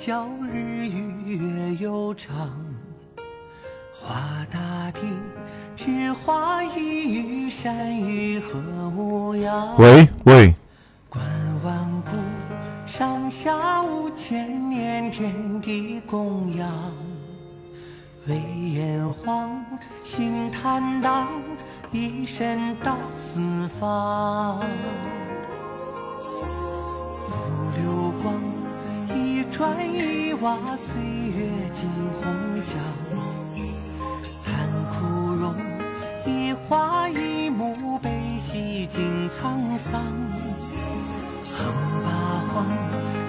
写一觉，日月悠长。画大地，只画一隅山与河无恙。喂喂，观万古，上下五千年，天地供养。为炎黄，心坦荡，一身到四方。砖一瓦，岁月浸红墙。残枯荣，一花一木，悲喜尽沧桑。横八荒，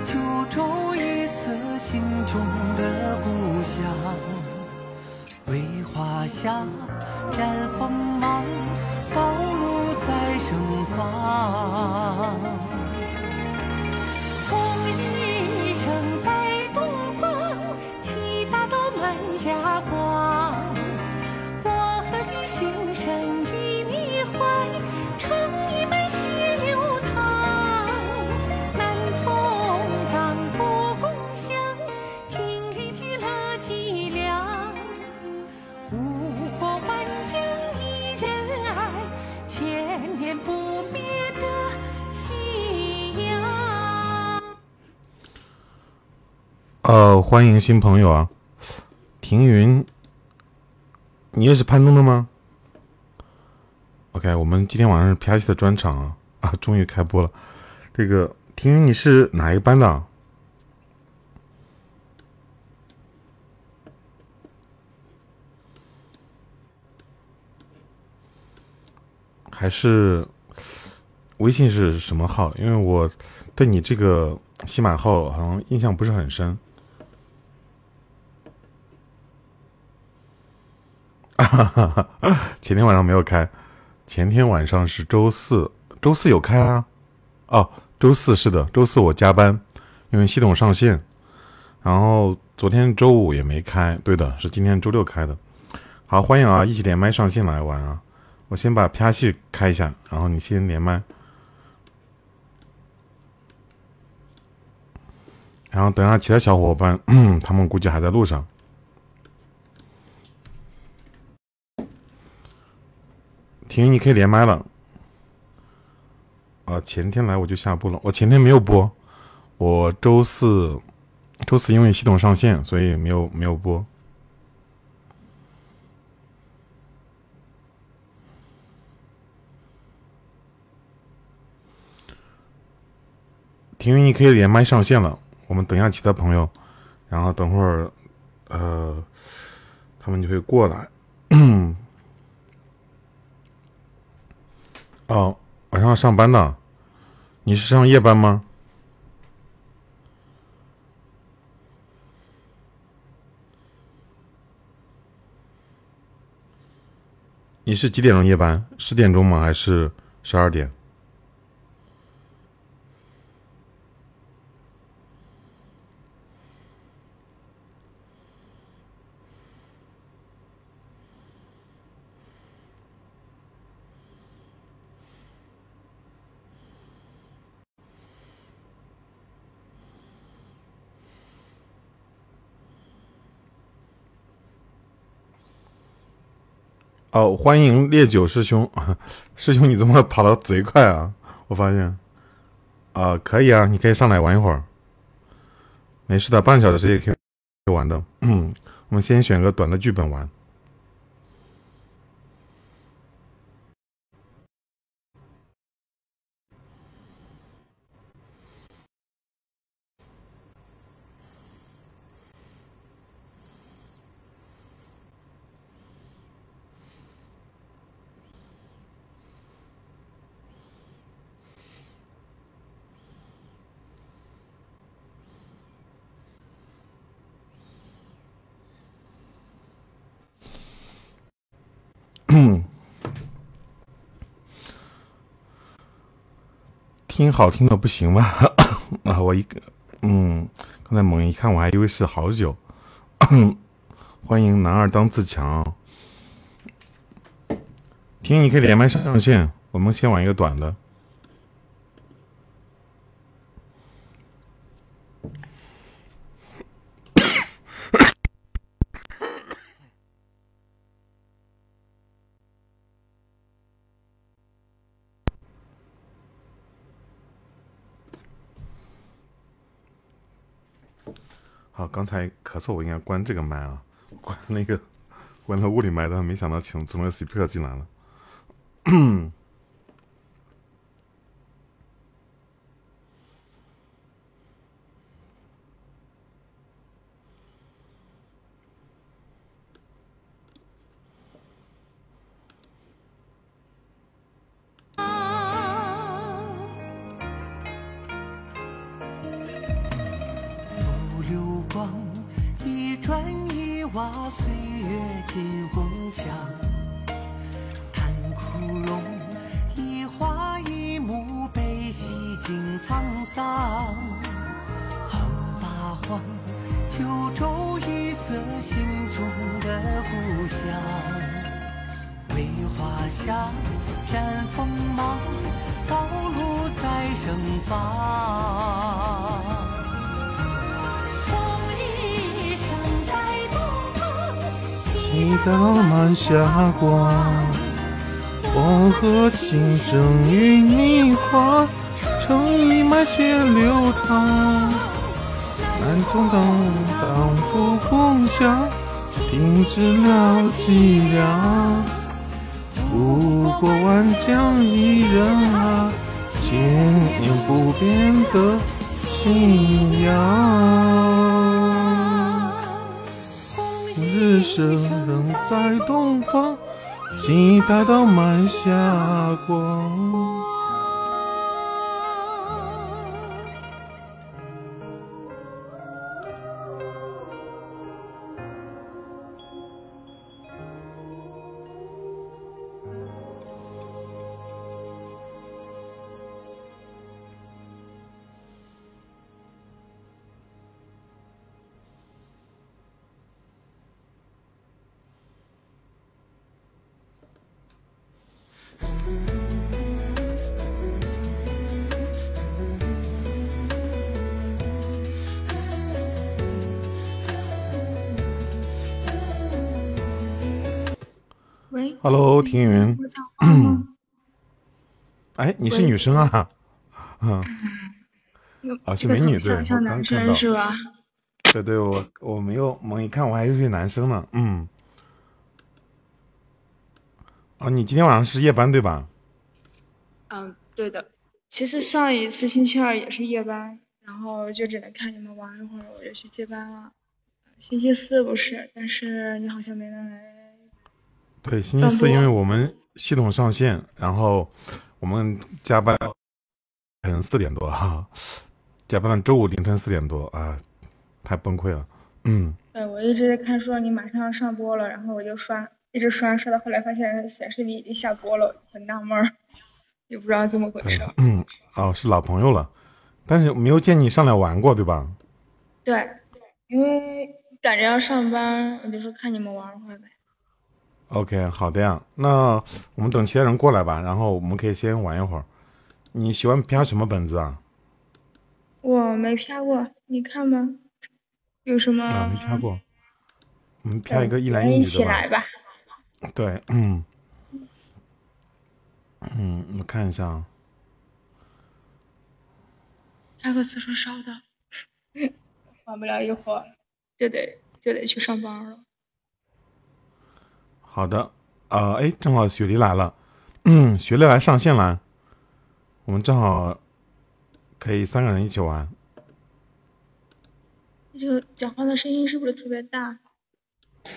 九州一色，心中的故乡。为华夏展锋芒，道路在盛放。呃，欢迎新朋友啊，停云，你也是攀登的吗？OK，我们今天晚上是 P I C 的专场啊，啊，终于开播了。这个停云，你是哪一个班的？还是微信是什么号？因为我对你这个新马号好像印象不是很深。前天晚上没有开，前天晚上是周四，周四有开啊。哦，周四是的，周四我加班，因为系统上线。然后昨天周五也没开，对的，是今天周六开的。好，欢迎啊，一起连麦上线来玩啊！我先把 P R 系开一下，然后你先连麦。然后等下其他小伙伴，他们估计还在路上。婷，你可以连麦了。啊，前天来我就下播了，我前天没有播，我周四，周四因为系统上线，所以没有没有播。婷云，你可以连麦上线了。我们等一下其他朋友，然后等会儿，呃，他们就会过来。哦，晚上要上班呢，你是上夜班吗？你是几点钟夜班？十点钟吗？还是十二点？哦，欢迎烈酒师兄，师兄你怎么跑的贼快啊？我发现，啊、可以啊，你可以上来玩一会儿，没事的，半小时也可以玩的。嗯，我们先选个短的剧本玩。听好听的不行吗？啊，我一个，嗯，刚才猛一看，我还以为是好久。欢迎男二当自强。听，你可以连麦上线，我们先玩一个短的。好，刚才咳嗽，我应该关这个麦啊，关那个关了物理麦，但没想到请从那个 speaker 进来了。霞光，黄河清蒸与你花，成一脉血流淌。南东东当扶共享，停止了脊梁。不过万疆一人啊，千年不变的信仰。日升仍在东方，期待到满霞光。庭云？哎，你是女生啊？嗯，啊是美女对像像男我刚看到生是吧？对对，我我没有猛一看，我还以为是男生呢。嗯，哦，你今天晚上是夜班对吧？嗯，对的。其实上一次星期二也是夜班，然后就只能看你们玩一会儿，我就去接班了。星期四不是，但是你好像没能来。对，星期四因为我们系统上线，然后我们加班凌晨四点多哈，加班到周五凌晨四点多啊，太崩溃了。嗯，对，我一直在看说你马上要上播了，然后我就刷，一直刷刷到后来发现显示你已经下播了，很纳闷儿，也不知道怎么回事。，嗯，哦，是老朋友了，但是没有见你上来玩过对吧？对，因为赶着要上班，我就说看你们玩会儿呗。OK，好的呀。那我们等其他人过来吧，然后我们可以先玩一会儿。你喜欢啪什么本子啊？我没啪过，你看吗？有什么？啊，没啪过。我们啪嗯一个一男咱一一女的吧起来。吧。对，嗯，嗯，我看一下啊。下个次数稍等，玩不了一会儿，就得就得去上班了。好的，呃，哎，正好雪梨来了，嗯，雪梨来上线了，我们正好可以三个人一起玩。这个讲话的声音是不是特别大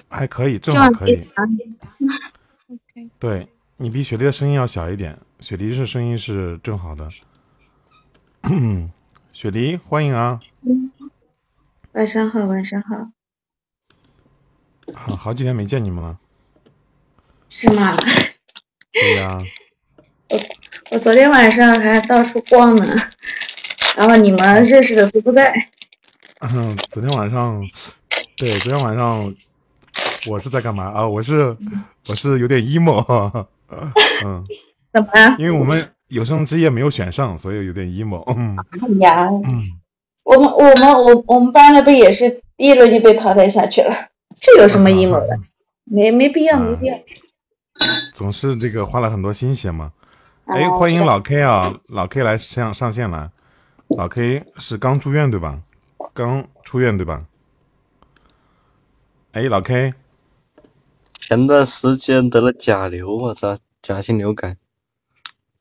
还可以，正好可以。？OK，对你比雪梨的声音要小一点，雪梨是声音是正好的。雪梨，欢迎啊！晚上好，晚上好，啊，好几天没见你们了。是吗？对呀、我我昨天晚上还到处逛呢，然后你们认识的都不在。嗯，昨天晚上，对，昨天晚上我是在干嘛啊？我是我是有点 emo，嗯，怎么了？因为我们有生之夜没有选上，所以有点 emo。嗯哎呀，嗯，我们我们我我们班的不也是第一轮就被淘汰下去了？这有什么阴谋的？没没必要，没必要。总是这个花了很多心血嘛。哎，哦欢迎老 K 啊，老 K 来上上线来。老 K 是刚住院对吧？刚出院对吧？哎，老 K，前段时间得了甲流，我操，甲型流感，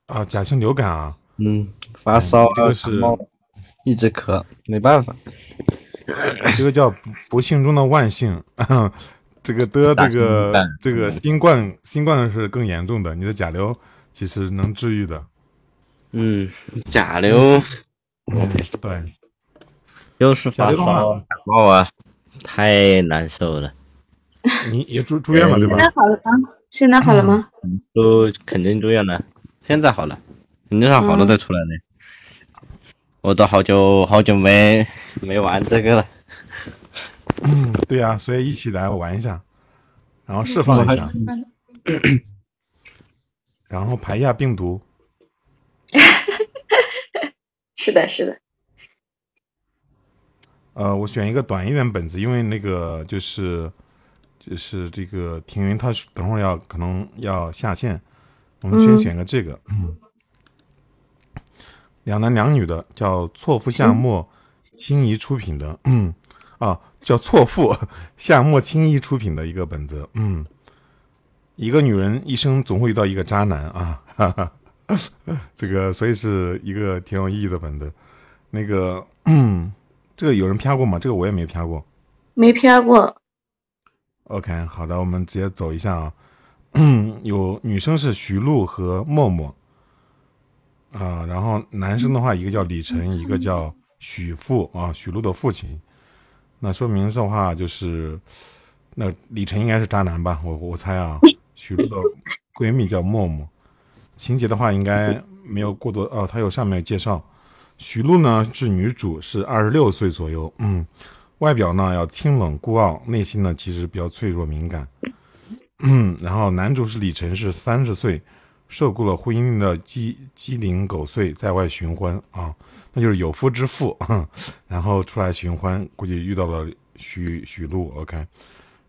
啊，甲型流感啊，嗯，发烧啊，这个是感冒一直咳，没办法。这个叫不不幸中的万幸。这个得这个这个新冠，新冠是更严重的，你的甲流其实能治愈的。嗯，甲流对，又是发烧感冒啊，太难受了，你也住住院了对吧现？在好了吗？现在好了吗？都肯定住院了，现在好了，肯定是好了再出来的。我都好久好久没没玩这个了，对呀、所以一起来玩一下，然后释放一下，然后排一下病毒。是的，是的。呃，我选一个短一点本子，因为那个就是就是这个庭云，他等会儿要可能要下线，我们先嗯选个这个，两男两女的，叫错付夏末轻怡出品的，嗯啊，叫错付夏末青衣出品的一个本子，嗯，一个女人一生总会遇到一个渣男啊，哈哈，这个所以是一个挺有意义的本子，那个。嗯这个有人啪过吗？这个我也没啪过。没飘过。OK，好的，我们直接走一下啊。有女生是徐璐和默默，啊、然后男生的话，一个叫李晨，一个叫许父啊，许璐的父亲。那说明的话，就是那李晨应该是渣男吧？我我猜啊，许璐的闺蜜叫默默。情节的话，应该没有过多哦，他有上面有介绍。许璐呢是女主，是二十六岁左右，嗯，外表呢要清冷孤傲，内心呢其实比较脆弱敏感。嗯，然后男主是李晨，是三十岁，受够了婚姻的鸡鸡零狗碎，在外寻欢啊，那就是有夫之妇，然后出来寻欢，估计遇到了许许璐，OK。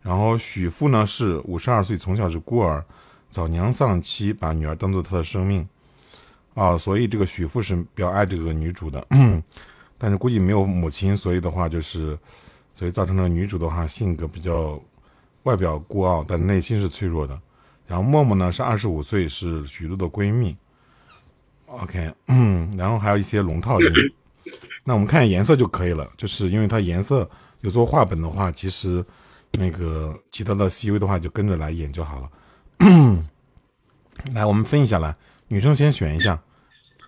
然后许父呢是五十二岁，从小是孤儿，早娘丧妻，把女儿当做他的生命。啊，所以这个许父是比较爱这个女主的，但是估计没有母亲，所以的话就是，所以造成了女主的话性格比较外表孤傲，但内心是脆弱的。然后默默呢是二十五岁，是许璐的闺蜜。OK，嗯，然后还有一些龙套音。那我们看颜色就可以了，就是因为它颜色有做画本的话，其实那个其他的 CV 的话就跟着来演就好了。来，我们分一下来，女生先选一下。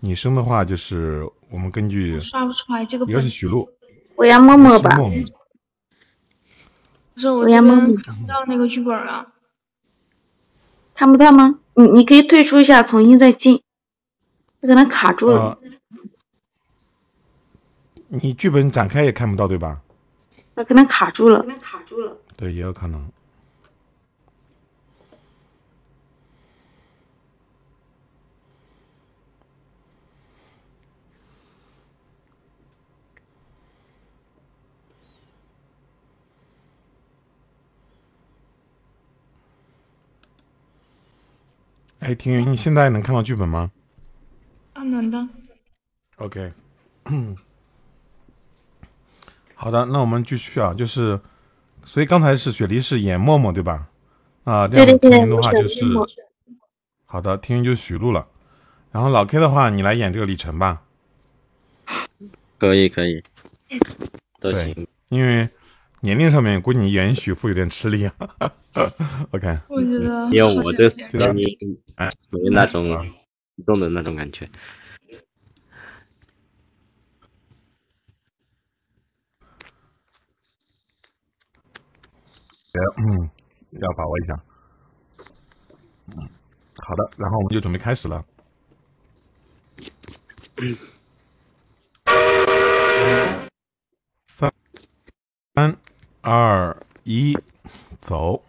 女生的话就是我们根据刷不出来这个一。个是许璐，我要默默吧。默默。不是我我这边要摸摸看不到那个剧本啊。看不到吗？你你可以退出一下，重新再进。它可能卡住了。呃，你剧本展开也看不到对吧？那可能卡住了。可能卡住了。对，也有可能。哎，庭云，你现在能看到剧本吗啊，能的。？OK，好的，那我们继续啊，就是，所以刚才是雪梨是演默默对吧？啊，这样云的话就是好的，听云就许璐了。然后老 K 的话，你来演这个李晨吧，可以可以，都行。因为年龄上面估计你演许父有点吃力啊。OK，我觉得因为我这好像有点这个声音哎没那种啊激动的那种感觉。嗯，要把握一下。嗯，好的，然后我们就准备开始了。三、三、二、一，走。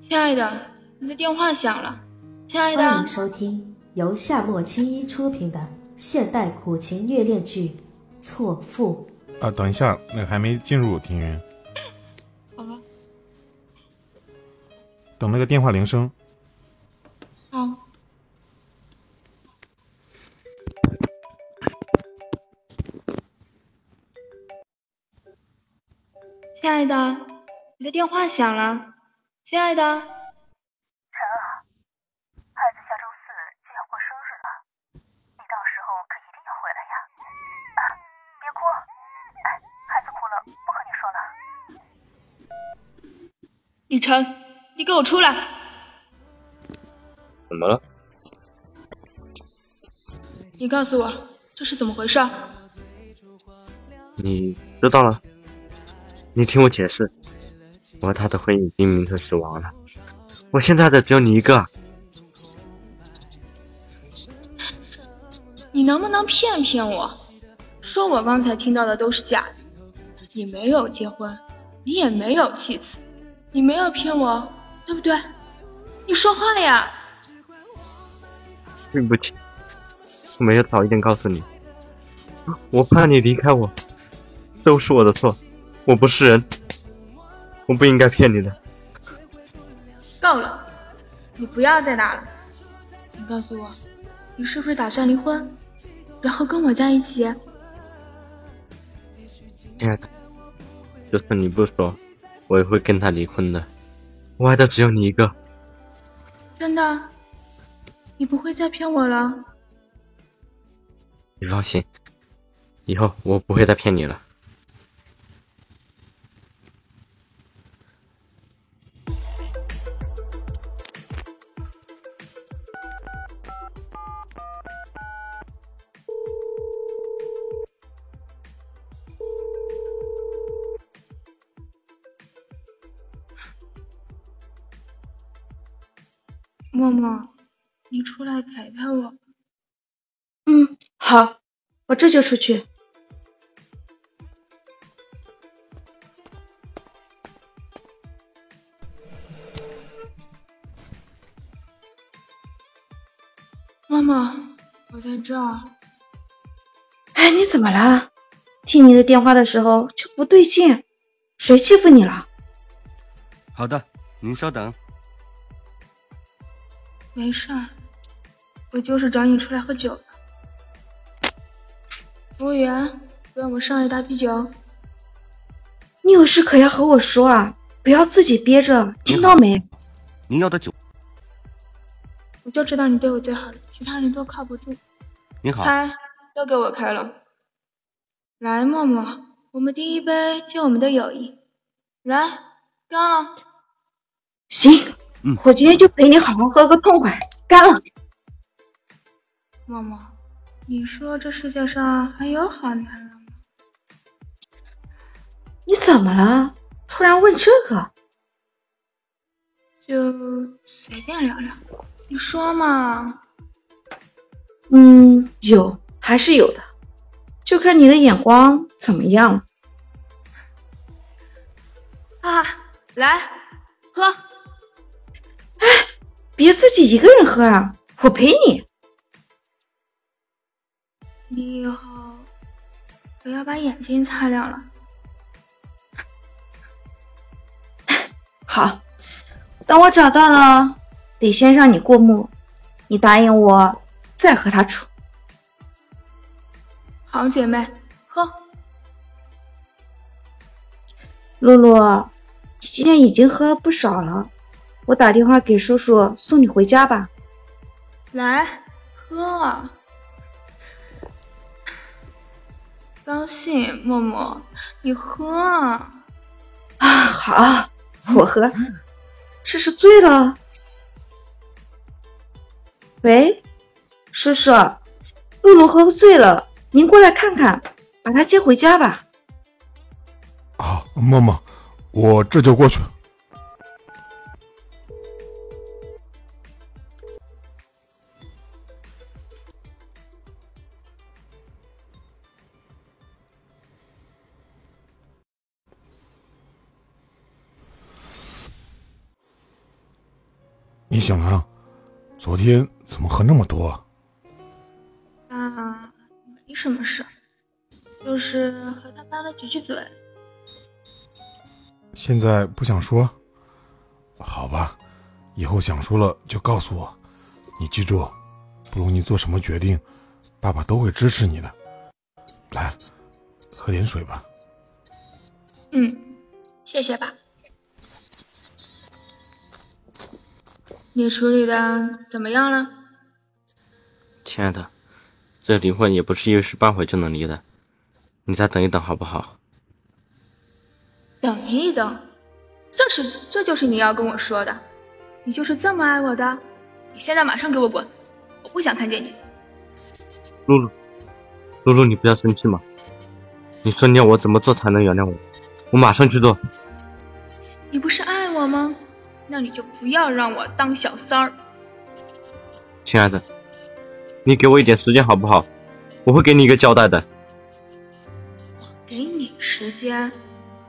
亲爱的，你的电话响了。亲爱的欢迎的，收听由夏末青衣出品的现代苦情虐恋剧《错付》。啊，等一下，那个还没进入，庭云，好吧，等那个电话铃声。爱的，你的电话响了，亲爱的。晨啊，孩子下周四就要过生日了，你到时候可一定要回来呀！啊，别哭，哎，孩子哭了不和你说了。李晨，你给我出来！怎么了？你告诉我这是怎么回事？你知道了？你听我解释，我和他的婚姻已经名存实亡了，我现在的只有你一个。你能不能骗骗我，说我刚才听到的都是假的？你没有结婚，你也没有妻子，你没有骗我，对不对？你说话呀！对不起，我没有早一点告诉你，我怕你离开我，都是我的错，我不是人，我不应该骗你的。够了，你不要再打了。你告诉我，你是不是打算离婚，然后跟我在一起？亲爱的，就算你不说，我也会跟他离婚的。我爱的只有你一个。真的？你不会再骗我了？你放心，以后我不会再骗你了。默默，你出来陪陪我。嗯，好，我这就出去。默默，我在这儿。哎，你怎么了？听你的电话的时候就不对劲，谁欺负你了？好的，您稍等。没事儿，我就是找你出来喝酒的。服务员，给我们上一大啤酒。你有事可要和我说啊，不要自己憋着，听到没？您要的酒。我就知道你对我最好了，其他人都靠不住。您好。开，都给我开了。来，默默，我们第一杯敬我们的友谊。来，干了。行。嗯，我今天就陪你好好喝个痛快，干了。默默，你说这世界上还有好男人吗？你怎么了？突然问这个？就随便聊聊，你说嘛。嗯，有还是有的，就看你的眼光怎么样了。啊，来喝。哎，别自己一个人喝啊，我陪你。你以后不要把眼睛擦亮了。好，等我找到了，得先让你过目，你答应我再和他处。好姐妹，喝。露露，你今天已经喝了不少了。我打电话给叔叔送你回家吧。来，喝。高兴，默默，你喝。啊，好，我喝。这是醉了。喂，叔叔，露露喝醉了，您过来看看，把她接回家吧。好，默默，我这就过去。醒了？昨天怎么喝那么多？啊，没什么事，就是和他拌了几句嘴。现在不想说？好吧，以后想说了就告诉我。你记住，不论你做什么决定，爸爸都会支持你的。来，喝点水吧。嗯，谢谢吧。你处理的怎么样了？亲爱的，这离婚也不是一时半会就能离的，你再等一等好不好？等一等，这是这就是你要跟我说的？你就是这么爱我的？你现在马上给我滚！我不想看见你。露露，露露，你不要生气嘛。你说你要我怎么做才能原谅我？我马上去做。那你就不要让我当小三儿。亲爱的，你给我一点时间好不好？我会给你一个交代的。我给你时间，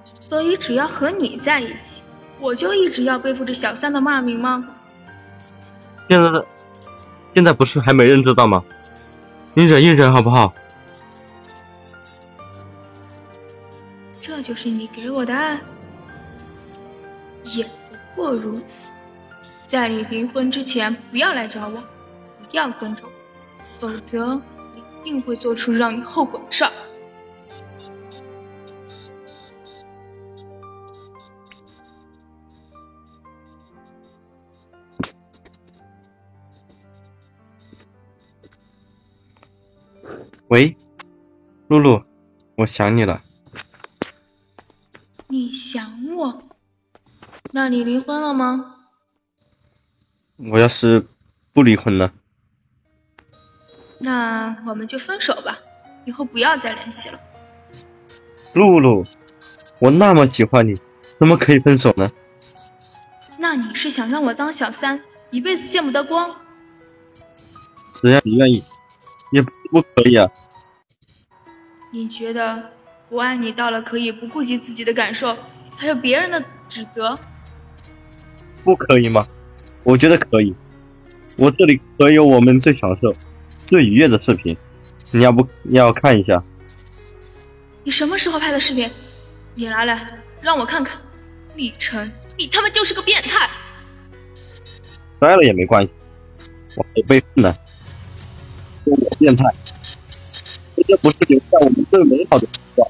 所以只要和你在一起，我就一直要背负着小三的骂名吗？现在的，现在不是还没人知道吗？你忍一忍好不好？这就是你给我的爱，也不过如此。在你离婚之前，不要来找我，一定要跟着我，否则一定会做出让你后悔的事儿。喂，露露，我想你了。你想我？那你离婚了吗？我要是不离婚呢？那我们就分手吧，以后不要再联系了。露露，我那么喜欢你，怎么可以分手呢？那你是想让我当小三，一辈子见不得光？只要你愿意，也不可以啊。你觉得我爱你到了可以不顾及自己的感受，还有别人的指责？不可以吗？我觉得可以。我这里可有我们最享受、最愉悦的视频，你要不要看一下？你什么时候拍的视频？你拿来让我看看。李晨，你他妈就是个变态！摔了也没关系，我还有备份呢。说我变态，这不是留下我们最美好的时光。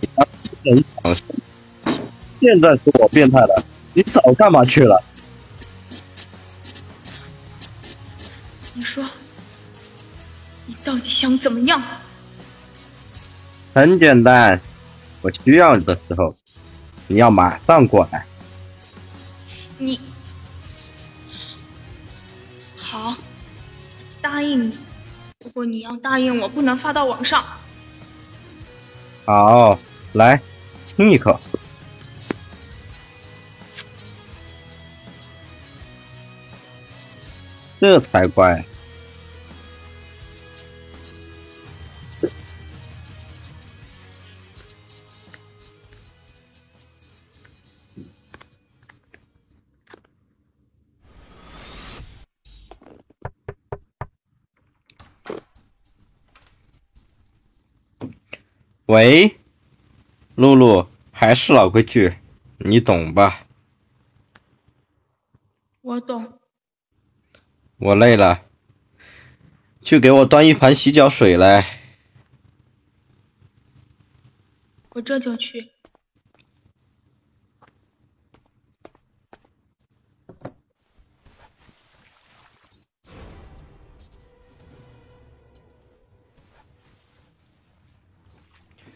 你还很享受，现在是我变态了，你早干嘛去了？你说，你到底想怎么样？很简单，我需要你的时候，你要马上过来。你好，答应你。不过你要答应我，不能发到网上。好，来，亲一口。这才怪。喂，露露，还是老规矩，你懂吧？我懂。我累了，去给我端一盘洗脚水来。我这就去。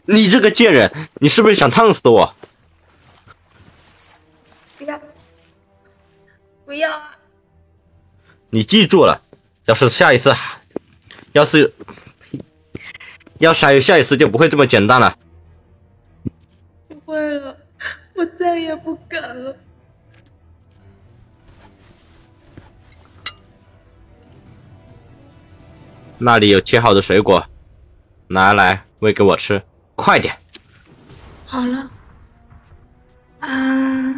你这个贱人，你是不是想烫死我？不要！不要啊！你记住了，要是下一次，要是要是还有下一次，就不会这么简单了。不会了，我再也不敢了。那里有切好的水果，拿来喂给我吃，快点！好了。啊！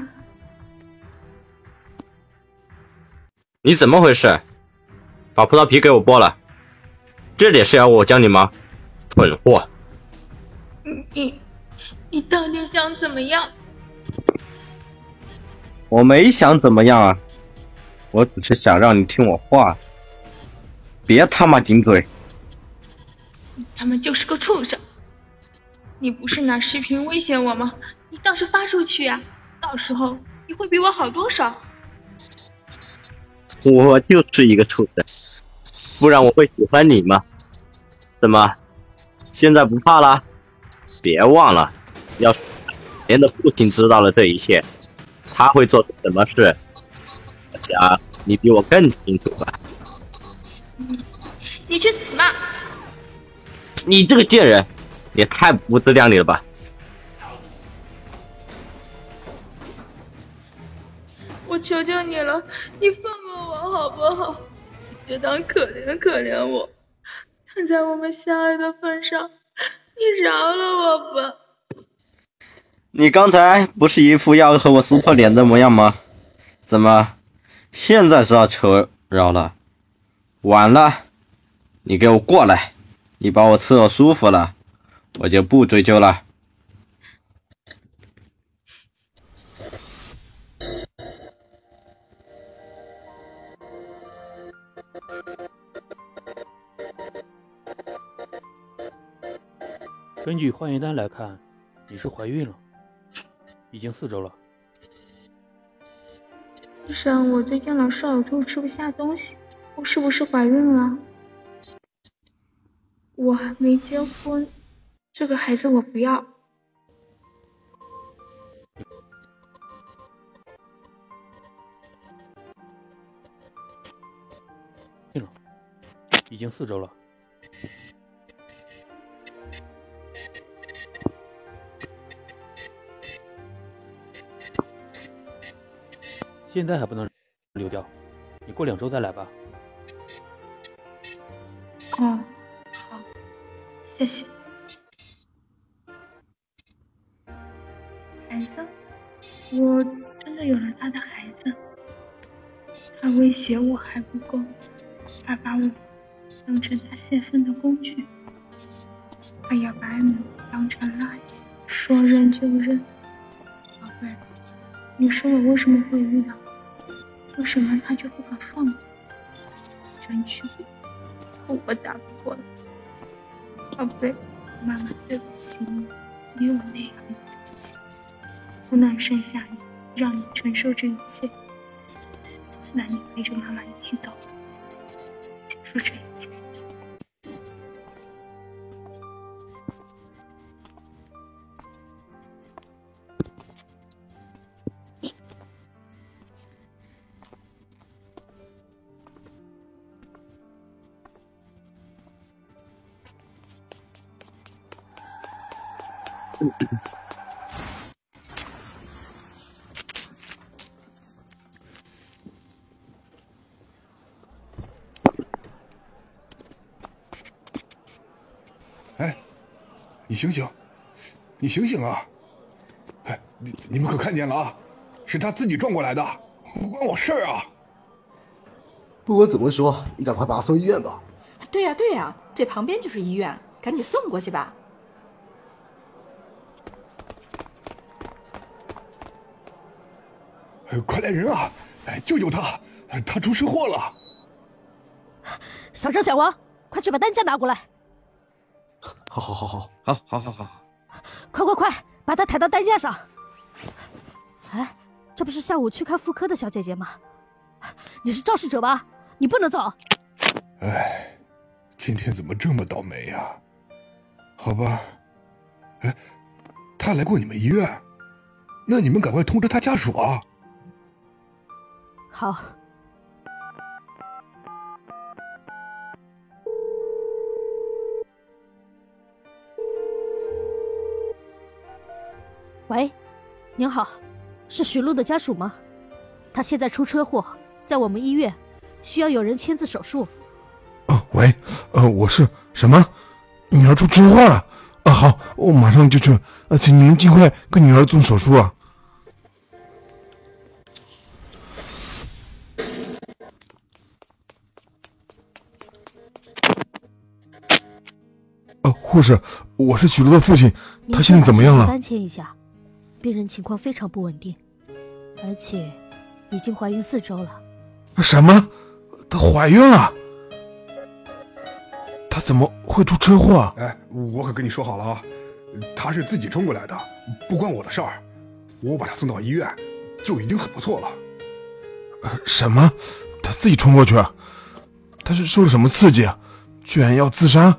你怎么回事？把葡萄皮给我剥了，这点是要我教你吗？蠢货！你你到底想怎么样？我没想怎么样啊，我只是想让你听我话，别他妈顶嘴！你他妈就是个畜生！你不是拿视频威胁我吗？你倒是发出去呀、到时候你会比我好多少？我就是一个畜生，不然我会喜欢你吗？怎么，现在不怕了？别忘了，要是别人的父亲知道了这一切，他会做出什么事？我想你比我更清楚吧。你去死吧！你这个贱人，也太不自量力了吧！我求求你了，你放过我好不好？你就当可怜可怜我，看在我们相爱的份上，你饶了我吧。你刚才不是一副要和我撕破脸的模样吗？怎么，现在是要求饶了？晚了，你给我过来！你把我伺候舒服了，我就不追究了。根据化验单来看，你是怀孕了，已经四周了。医生，我最近老是呕吐，吃不下东西，我是不是怀孕了？我还没结婚，这个孩子我不要。已经四周了。现在还不能流掉，你过两周再来吧。哦，好，谢谢。孩子，我真的有了他的孩子。他威胁我还不够，他把我当成他泄愤的工具，他要把你当成垃圾，说扔就扔。宝贝，你说我为什么会遇到？为什么他就不肯放过？争取可我打不过了。宝贝，妈妈对不起你，没有那样的勇气，不能生下你，让你承受这一切。那你陪着妈妈一起走，你醒醒啊！哎，你你们可看见了啊？是他自己撞过来的，不关我事儿啊！不管怎么说，你赶快把他送医院吧。对呀、对呀、这旁边就是医院，赶紧送过去吧。哎快来人啊！哎，救救他！他出车祸了！小张、小王，快去把担架拿过来！好好好好，好，好，好，好。把他抬到担架上！哎，这不是下午去看妇科的小姐姐吗？你是肇事者吧？你不能走！哎，今天怎么这么倒霉呀、好吧，哎，他来过你们医院，那你们赶快通知他家属啊！好，喂，您好，是许璐的家属吗？他现在出车祸，在我们医院，需要有人签字手术。哦，喂，呃，我是什么？女儿出车祸了啊！好，我马上就去。呃，请你们尽快给女儿做手术啊！呃，护士，我是许璐的父亲，他现在怎么样了？单签一下，病人情况非常不稳定，而且已经怀孕四周了。什么？她怀孕了？她怎么会出车祸？哎，我可跟你说好了啊，她是自己冲过来的，不关我的事儿。我把她送到医院，就已经很不错了。什么？她自己冲过去？她是受了什么刺激？居然要自杀？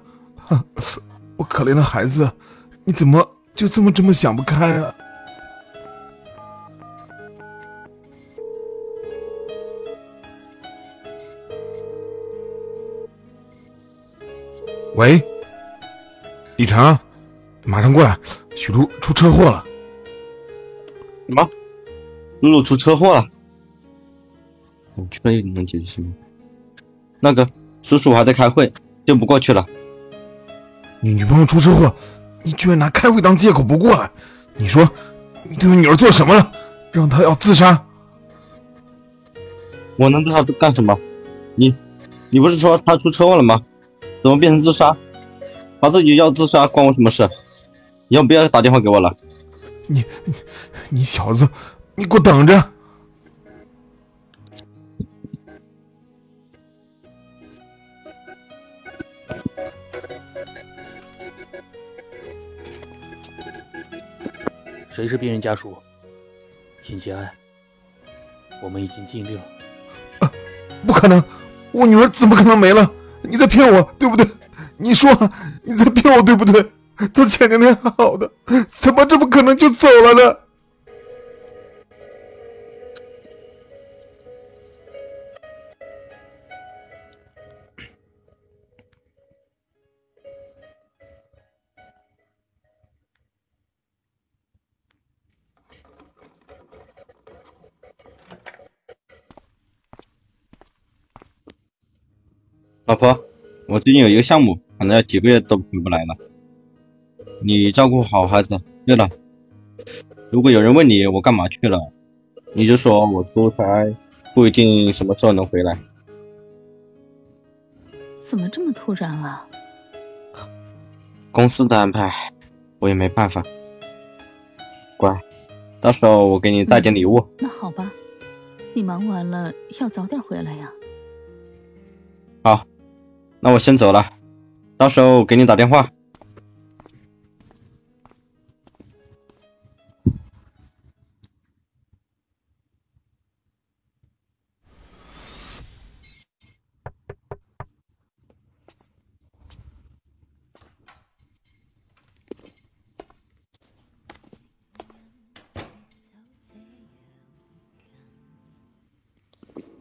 我可怜的孩子，你怎么就这么这么想不开啊？喂，李成，马上过来，许璐出车祸了。什么？露露出车祸了？我去了也能解决什么？那个叔叔还在开会，就不过去了。你女朋友出车祸，你居然拿开会当借口不过来？你说你对我女儿做什么了？让她要自杀？我能对她干什么？你，你不是说她出车祸了吗？怎么变成自杀？把自己要自杀关我什么事？以后不要打电话给我了。你，你，你小子，你给我等着！谁是病人家属？请节哀，我们已经尽力了。啊，不可能！我女儿怎么可能没了？你在骗我，对不对？你说你在骗我，对不对？他前两天还好的，怎么这么可能就走了呢？老婆，我最近有一个项目，可能要几个月都回不来了。你照顾好孩子。对了，如果有人问你我干嘛去了，你就说我出差，不一定什么时候能回来。怎么这么突然啊？公司的安排，我也没办法。乖，到时候我给你带点礼物。那好吧，你忙完了要早点回来呀。那我先走了，到时候给你打电话。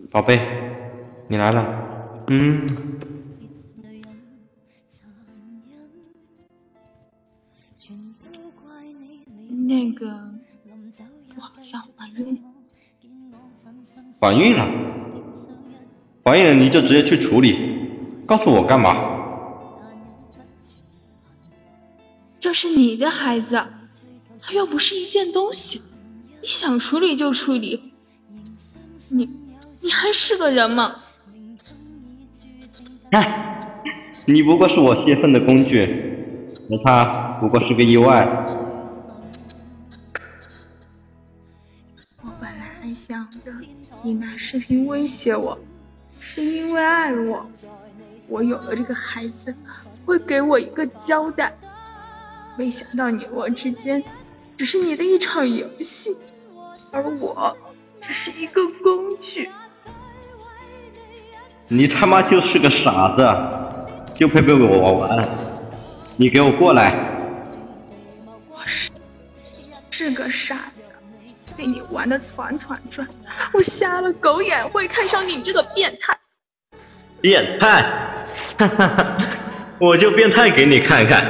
宝贝，你来了，嗯。那个，我好像怀孕了。怀孕了？怀孕了你就直接去处理，告诉我干嘛？这是你的孩子，他又不是一件东西，你想处理就处理。你，你还是个人吗？哎，你不过是我泄愤的工具，而他不过是个意外。你拿视频威胁我，是因为爱我。我有了这个孩子，会给我一个交代。没想到你我之间只是你的一场游戏，而我只是一个工具。你他妈就是个傻子，就配被我玩。你给我过来！被你玩的团团转，我瞎了狗眼会看上你这个变态！变态，哈哈哈！我就变态给你看看！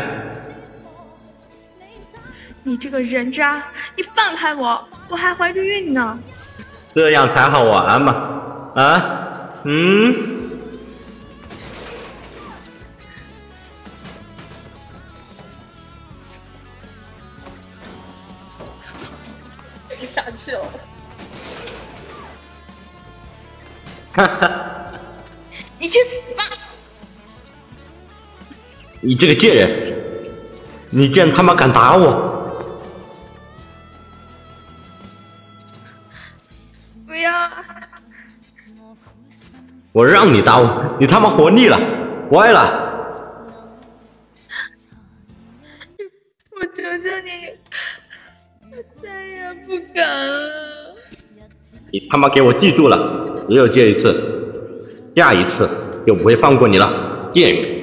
你这个人渣，你放开我，我还怀着孕呢！这样才好玩嘛！啊？嗯？你去死吧！你这个贱人，你竟然他妈敢打我！不要！我让你打我，你他妈活腻了，歪了！我求求你，我再也不敢了。你他妈给我记住了，只有这一次，下一次就不会放过你了，贱人！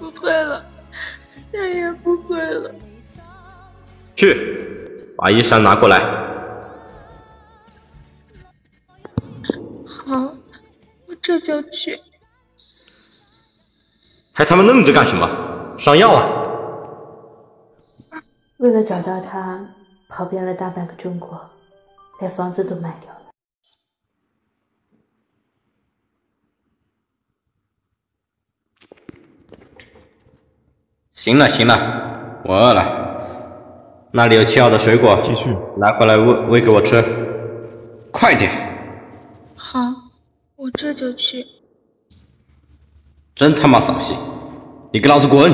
不会了，再也不会了。去，把衣衫拿过来。好，我这就去。还他妈愣着干什么？上药啊！为了找到他，跑遍了大半个中国，连房子都卖掉了。行了行了，我饿了，那里有切好的水果，继续拿过来喂喂给我吃，快点！好，我这就去。真他妈扫兴！你给老子滚！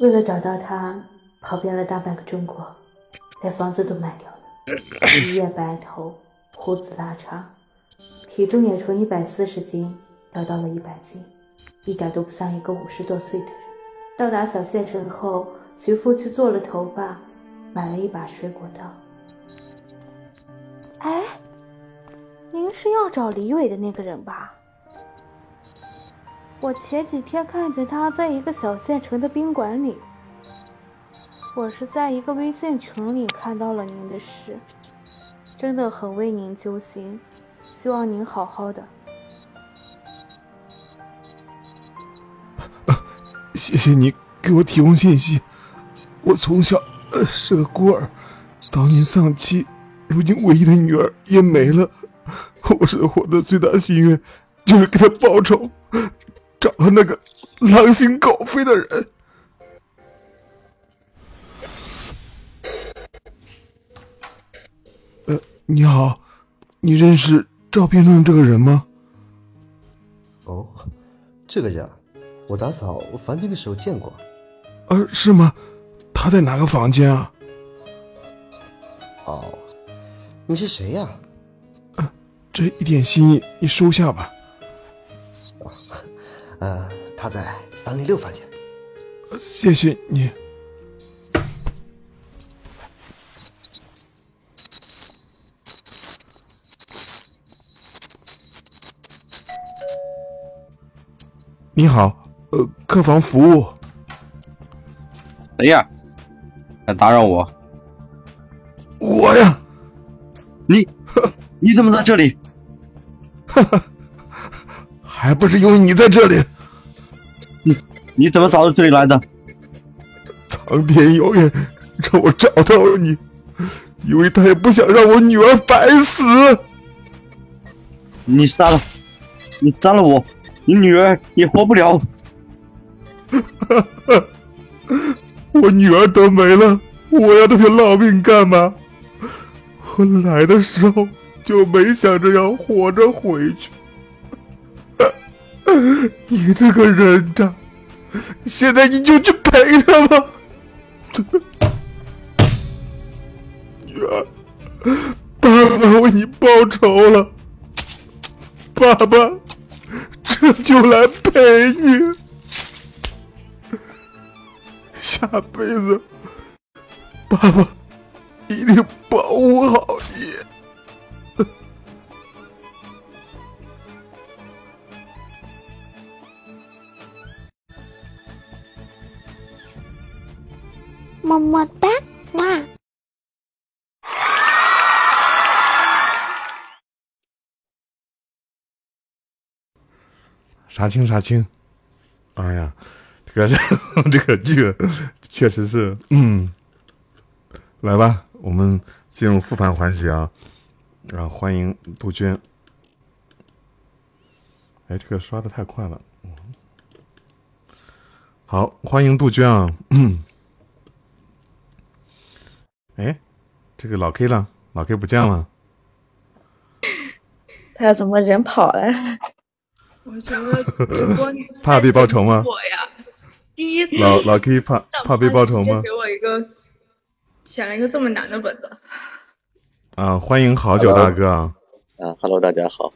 为了找到他，跑遍了大半个中国，连房子都卖掉了。一夜白头，胡子拉碴，体重也从一百四十斤掉到了一百斤，一点都不像一个五十多岁的人。到达小县城后，徐父去做了头发，买了一把水果刀。哎，您是要找李伟的那个人吧？我前几天看见他在一个小县城的宾馆里。我是在一个微信群里看到了您的事，真的很为您揪心，希望您好好的。谢谢你给我提供信息。我从小是个孤儿，早年丧妻，如今唯一的女儿也没了。我生活的最大心愿就是给她报仇，找到那个狼心狗肺的人。呃，你好，你认识照片中这个人吗？哦，这个人啊，我打扫房间的时候见过。呃，是吗？他在哪个房间啊？哦，你是谁呀、呃，这一点心意你收下吧。哦，呃，他在三零六房间。呃谢谢你。你好，呃，客房服务。哎呀？敢打扰我？我呀。你，你怎么在这里？还不是因为你在这里。你你怎么找到这里来的？苍天有眼，让我找到了你，因为他也不想让我女儿白死。你杀了，你杀了我，你女儿也活不了。我女儿都没了，我要这条老命干嘛？我来的时候就没想着要活着回去。你这个人渣，现在你就去陪他吧。女儿，爸爸为你报仇了，爸爸这就来陪你。下辈子，爸爸一定保护好你。么么哒，哇！杀青杀青！哎呀，这个这个剧确实是，嗯，来吧，我们进入复盘环节啊！啊，欢迎杜鹃。哎，这个刷的太快了。好，欢迎杜鹃啊！哎，这个老 K 了，老 K 不见了。他怎么人跑了？我觉得直播 怕被报仇吗我呀，第一次老老 K 怕怕被报仇吗给我一一个选了一个这么难的本子。啊，欢迎好久大哥啊！啊，Hello，大家好。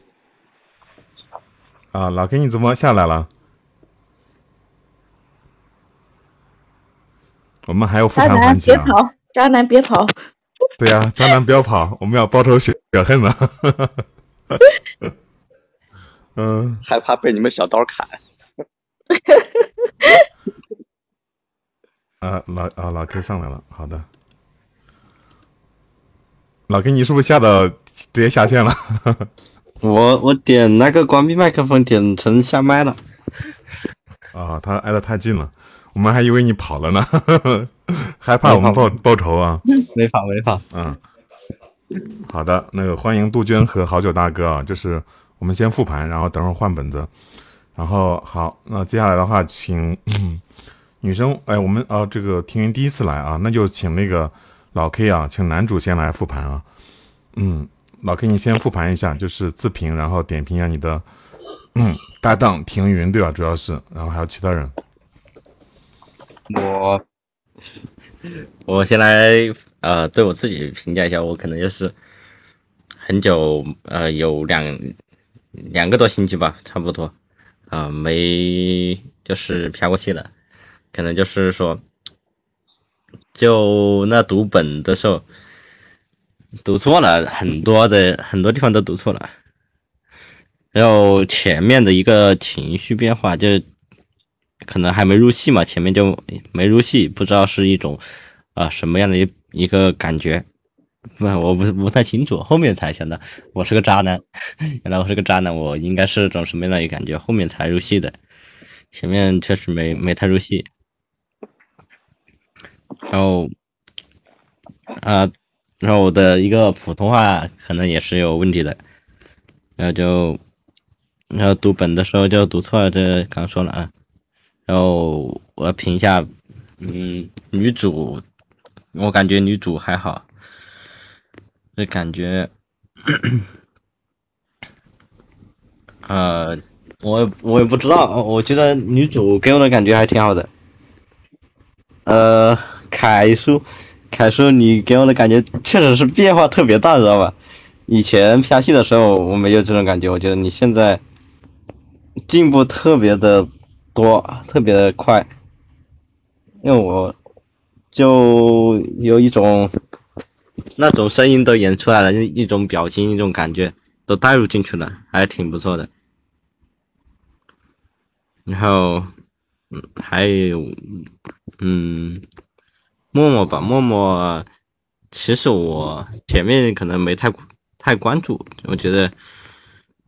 啊，老 K 你怎么下来了？我们还有复盘环节啊！渣男别跑。对呀、渣男不要跑，我们要报仇雪雪恨了。嗯，害怕被你们小刀砍。啊，老啊老 K 上来了，好的。老 K，你是不是吓到直接下线了？我我点那个关闭麦克风点成下麦了。啊，他挨得太近了，我们还以为你跑了呢，害怕我们报报仇啊。没跑没跑。嗯，好的，那个欢迎杜鹃和好久大哥啊，就是我们先复盘，然后等会儿换本子，然后好，那接下来的话，请、女生，哎，我们啊，这个庭云第一次来啊，那就请那个老 K 啊，请男主先来复盘啊，嗯，老 K 你先复盘一下，就是自评，然后点评一下你的嗯搭档庭云对吧？主要是，然后还有其他人，我我先来呃对我自己评价一下，我可能就是很久呃有两两个多星期吧，差不多啊、没就是飘过去了，可能就是说就那读本的时候读错了很多的很多地方都读错了，然后前面的一个情绪变化就可能还没入戏嘛，前面就没入戏，不知道是一种啊、什么样的一一个感觉，不，我不不太清楚，后面才想到我是个渣男，原来我是个渣男，我应该是种什么样的一个感觉，后面才入戏的，前面确实没没太入戏，然后啊、然后我的一个普通话可能也是有问题的，然后就然后读本的时候就读错了，这刚说了啊。然后我评一下，嗯，女主，我感觉女主还好，这感觉，呃，我我也不知道，我觉得女主给我的感觉还挺好的。呃，凯叔，凯叔，你给我的感觉确实是变化特别大，知道吧？以前拍戏的时候我没有这种感觉，我觉得你现在进步特别的多，特别的快，因为我就有一种那种声音都演出来了，一种表情，一种感觉都带入进去了，还挺不错的。然后，嗯，还有，嗯，默默吧，默默，其实我前面可能没太太关注，我觉得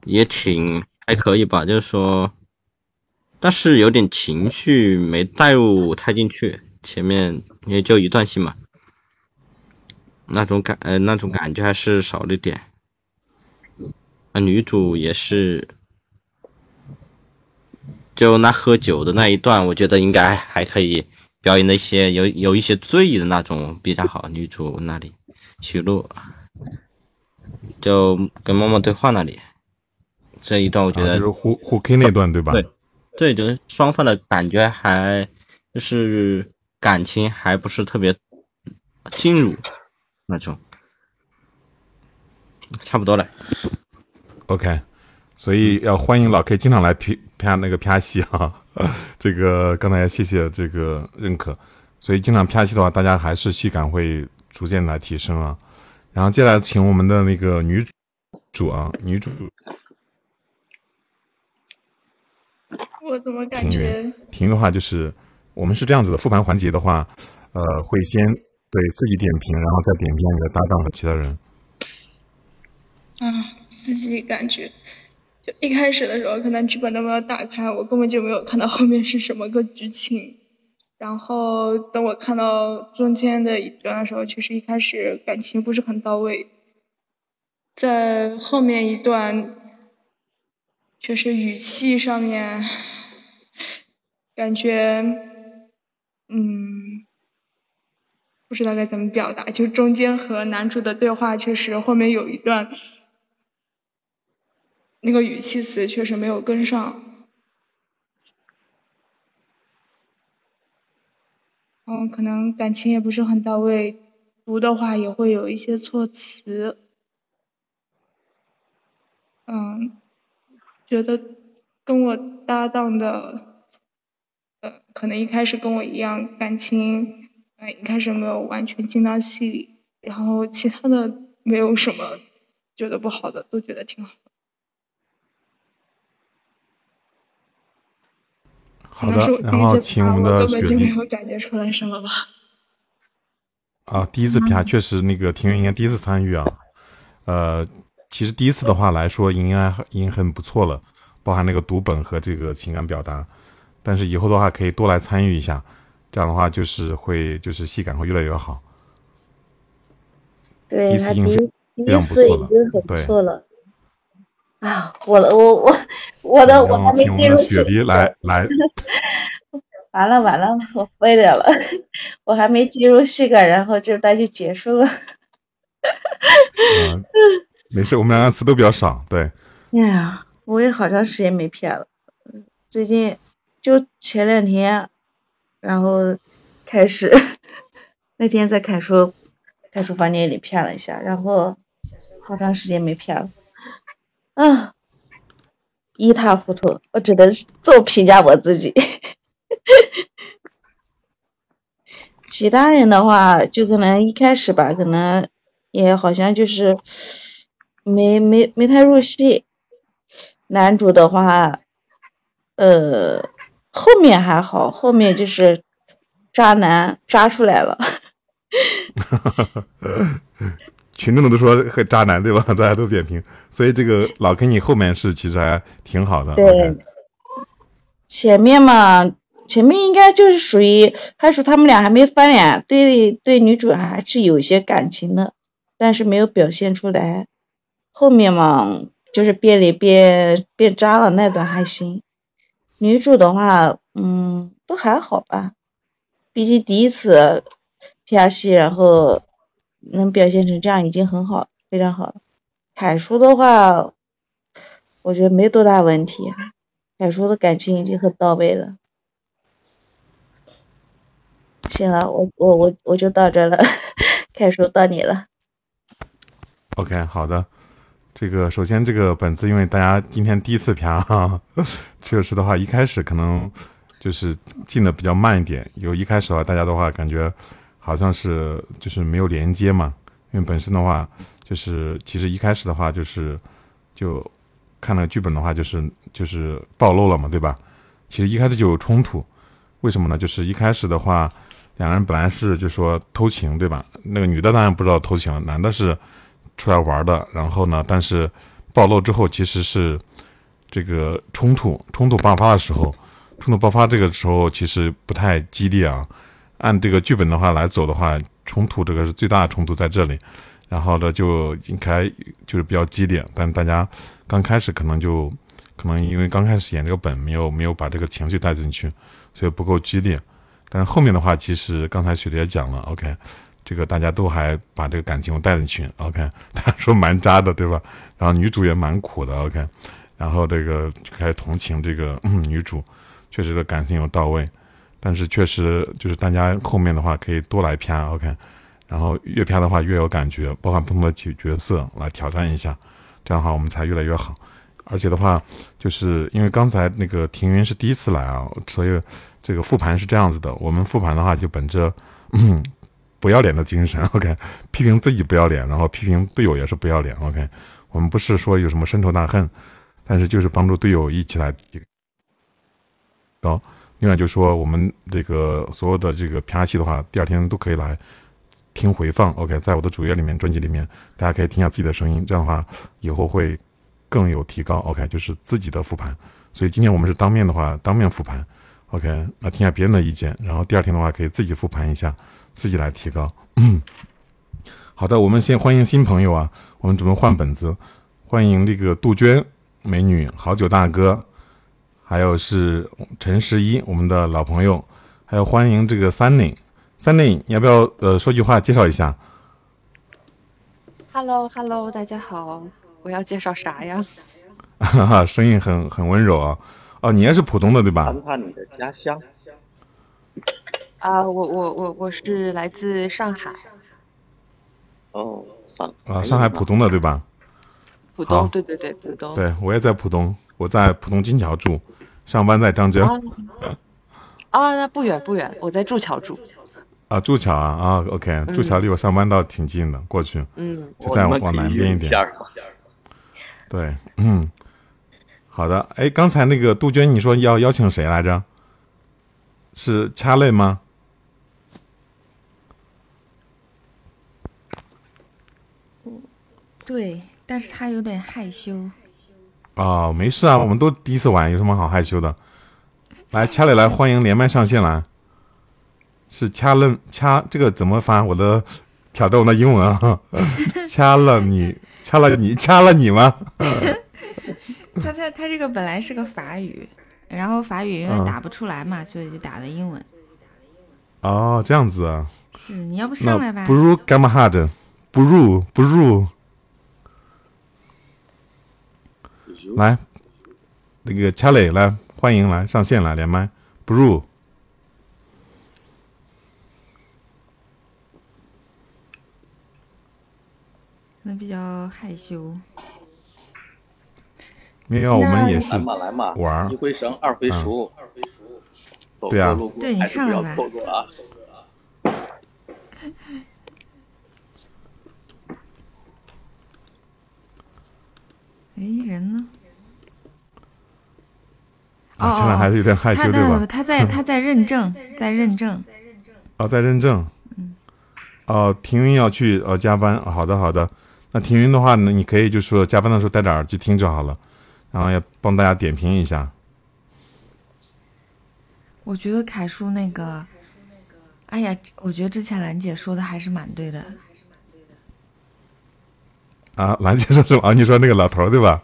也挺还可以吧，就是说，但是有点情绪没带入太进去，前面也就一段戏嘛，那种感呃那种感觉还是少了一点。啊，女主也是，就那喝酒的那一段，我觉得应该还可以表演那些有有一些醉意的那种比较好。女主那里，徐璐就跟默默对话那里，这一段我觉得、啊就是互互 K 那段对吧？对，对，就是双方的感觉还就是感情还不是特别进入那种，差不多了。OK，所以要欢迎老 K 经常来拍拍那个拍戏啊。这个刚才谢谢这个认可，所以经常拍戏的话，大家还是戏感会逐渐来提升啊。然后接下来请我们的那个女主啊，女主 我怎么感庭觉云，庭云的话就是我们是这样子的，复盘环节的话，呃，会先对自己点评，然后再点评你的搭档和其他人。啊，自己感觉，就一开始的时候，可能剧本都没有打开，我根本就没有看到后面是什么个剧情。然后等我看到中间的一段的时候，其实一开始感情不是很到位，在后面一段，确实语气上面，感觉，嗯，不知道该怎么表达，就中间和男主的对话，确实后面有一段。那个语气词确实没有跟上。嗯，可能感情也不是很到位，读的话也会有一些措辞。嗯，觉得跟我搭档的，可能一开始跟我一样，感情，嗯，一开始没有完全进到戏里，然后其他的没有什么觉得不好的，都觉得挺好的。好的，然后请我们的雪就没有感觉出来什么吧。啊，第一次 PR 确实那个庭院应该第一次参与啊，呃，其实第一次的话来说，应该已经很不错了，包含那个读本和这个情感表达，但是以后的话可以多来参与一下，这样的话就是会就是戏感会越来越好。第对一次应他第一已错了经很不对错了。啊，我的我我我的我还没请我们的进入戏雪梨来 来，完了完了，我废掉了，我还没进入戏感，然后这单就结束了。嗯，没事，我们两个词都比较少，对，哎呀，我也好长时间没骗了，最近就前两天，然后开始那天在凯叔凯叔房间里骗了一下，然后好长时间没骗了，啊，一塌糊涂，我只能这么评价我自己。其他人的话，就可能一开始吧，可能也好像就是没没没太入戏。男主的话，呃，后面还好，后面就是渣男渣出来了。群众都说很渣男对吧？大家都点评，所以这个老跟你后面是其实还挺好的。对 OK 前面嘛，前面应该就是属于还属他们俩还没翻脸，对对女主还是有一些感情的，但是没有表现出来。后面嘛，就是变脸变变渣了那段还行。女主的话，嗯，都还好吧，毕竟第一次拍戏，然后能表现成这样已经很好，非常好了。凯叔的话，我觉得没多大问题。凯叔的感情已经很到位了。行了，我我我我就到这了，凯叔到你了。OK，好的。这个首先这个本子，因为大家今天第一次啪哈，确实的话，一开始可能就是进的比较慢一点。有一开始的话，大家的话感觉好像是就是没有连接嘛，因为本身的话就是其实一开始的话就是就看那个剧本的话就是就是暴露了嘛，对吧？其实一开始就有冲突，为什么呢？就是一开始的话，两个人本来是就说偷情，对吧？那个女的当然不知道偷情，男的是出来玩的。然后呢，但是暴露之后其实是这个冲突，冲突爆发的时候，冲突爆发这个时候其实不太激烈啊。按这个剧本的话来走的话，冲突这个是最大的冲突在这里。然后呢，就应该就是比较激烈，但大家刚开始可能就可能因为刚开始演这个本没有没有把这个情绪带进去，所以不够激烈。但是后面的话，其实刚才雪莉也讲了，OK，这个大家都还把这个感情带进去，OK，他说蛮渣的，对吧？然后女主也蛮苦的，OK，然后这个开始同情这个、嗯、女主，确实的感情有到位，但是确实就是大家后面的话可以多来片，OK，然后越片的话越有感觉，包含不同的角角色来挑战一下，这样的话我们才越来越好。而且的话，就是因为刚才那个庭云是第一次来啊，所以这个复盘是这样子的。我们复盘的话，就本着嗯不要脸的精神，OK，批评自己不要脸，然后批评队友也是不要脸，OK。我们不是说有什么深仇大恨，但是就是帮助队友一起来高。另外就说我们这个所有的这个评价戏的话，第二天都可以来听回放，OK，在我的主页里面、专辑里面，大家可以听一下自己的声音，这样的话以后会更有提高，OK，就是自己的复盘。所以今天我们是当面的话，当面复盘，OK，那听下别人的意见，然后第二天的话可以自己复盘一下，自己来提高。好的，我们先欢迎新朋友啊，我们准备换本子，欢迎那个杜鹃美女，好酒大哥，还有是陈十一，我们的老朋友，还有欢迎这个三岭，三岭要不要呃说句话介绍一下？Hello Hello，大家好，我要介绍啥呀？哈哈，声音很很温柔啊。哦，你也是浦东的对吧？谈谈你的家乡。啊，我我我我是来自上海，哦，上啊，上海浦东的对吧？浦东，对对对，浦东。对，我也在浦东，我在浦东金桥住，上班在张江。啊啊，那不远不远，我在柱桥住。啊，柱桥啊啊，OK，柱桥离我上班倒挺近的，过去，嗯就再哦你们往南边一点一。对，嗯，好的。哎，刚才那个杜鹃，你说要邀请谁来着？是掐类吗？对，但是他有点害羞。哦，没事啊，我们都第一次玩，有什么好害羞的？来，掐里来，欢迎连麦上线来。是掐了掐这个怎么发？我的挑战我的英文啊，掐了你，掐了你，掐了你吗？他他他这个本来是个法语，然后法语因为嗯打不出来嘛，所以就打的英文。哦，这样子啊。是，你要不上来吧？不如干嘛哈的？不入不入。来，那个掐磊来，欢迎来上线来连麦，不入。可能比较害羞。没有，我们也是来嘛来嘛，玩儿一回生二回熟，走对啊过路过对你还是不要上来吧错过啊！哎，人呢？啊，现在还是有点害羞对吧？他在他在认证，在认证。哦，在认证。哦，停云要去呃加班，哦好的好的。那停云的话呢，你可以就说加班的时候戴着耳机听就好了，然后要帮大家点评一下。我觉得凯叔那个，哎呀，我觉得之前兰姐说的还是蛮对的。啊，兰姐说什么？啊，你说那个老头对吧？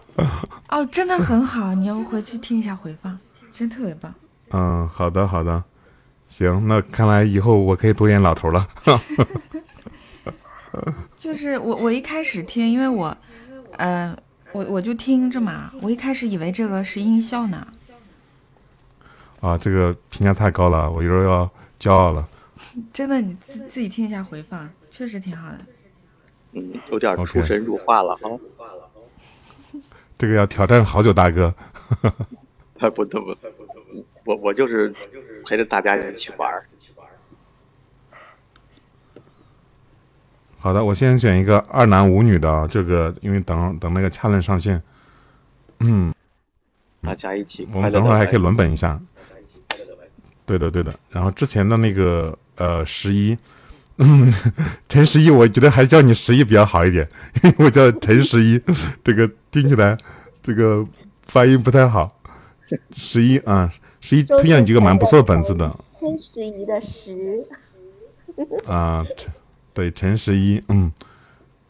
哦，真的很好，你要不回去听一下回放，真特别棒。嗯，好的好的，行，那看来以后我可以多演老头了。就是我我一开始听，因为我，呃，我我就听着嘛，我一开始以为这个是音效呢。啊，这个评价太高了，我一会儿要骄傲了。真的，你自自己听一下回放，确实挺好的。嗯，有点出神入化了哈。这个要挑战好久大哥。啊，不不不，我我就是陪着大家一起玩儿。好的，我先选一个二男五女的啊，这个因为等等那个恰论上线，嗯，大家一起我们等会儿还可以玩轮本一下。对的，对的。然后之前的那个呃十一，嗯，陈十一，我觉得还是叫你十一比较好一点，因 为我叫陈十一，这个听起来这个发音不太好。十一啊，十一推荐几个蛮不错的本子的陈十一的十，啊，对陈十一，嗯，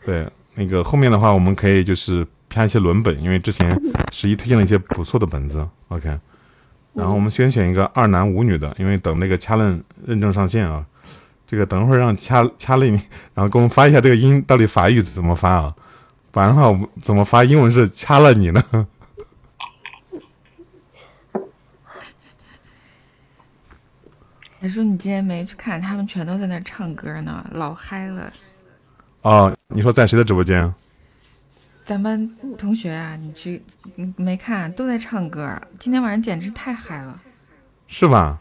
对，那个后面的话我们可以就是拍一些轮本，因为之前十一推荐了一些不错的本子，OK。然后我们先选一个二男五女的，因为等那个掐论认证上线啊，这个等会儿让掐掐论，然后给我们发一下这个音到底法语怎么发啊？不然的话我们怎么发英文是掐了你呢？凯叔，你今天没去看，他们全都在那唱歌呢，老嗨了。哦，你说在谁的直播间？咱班同学啊，你去你没看，都在唱歌，今天晚上简直太嗨了。是吧？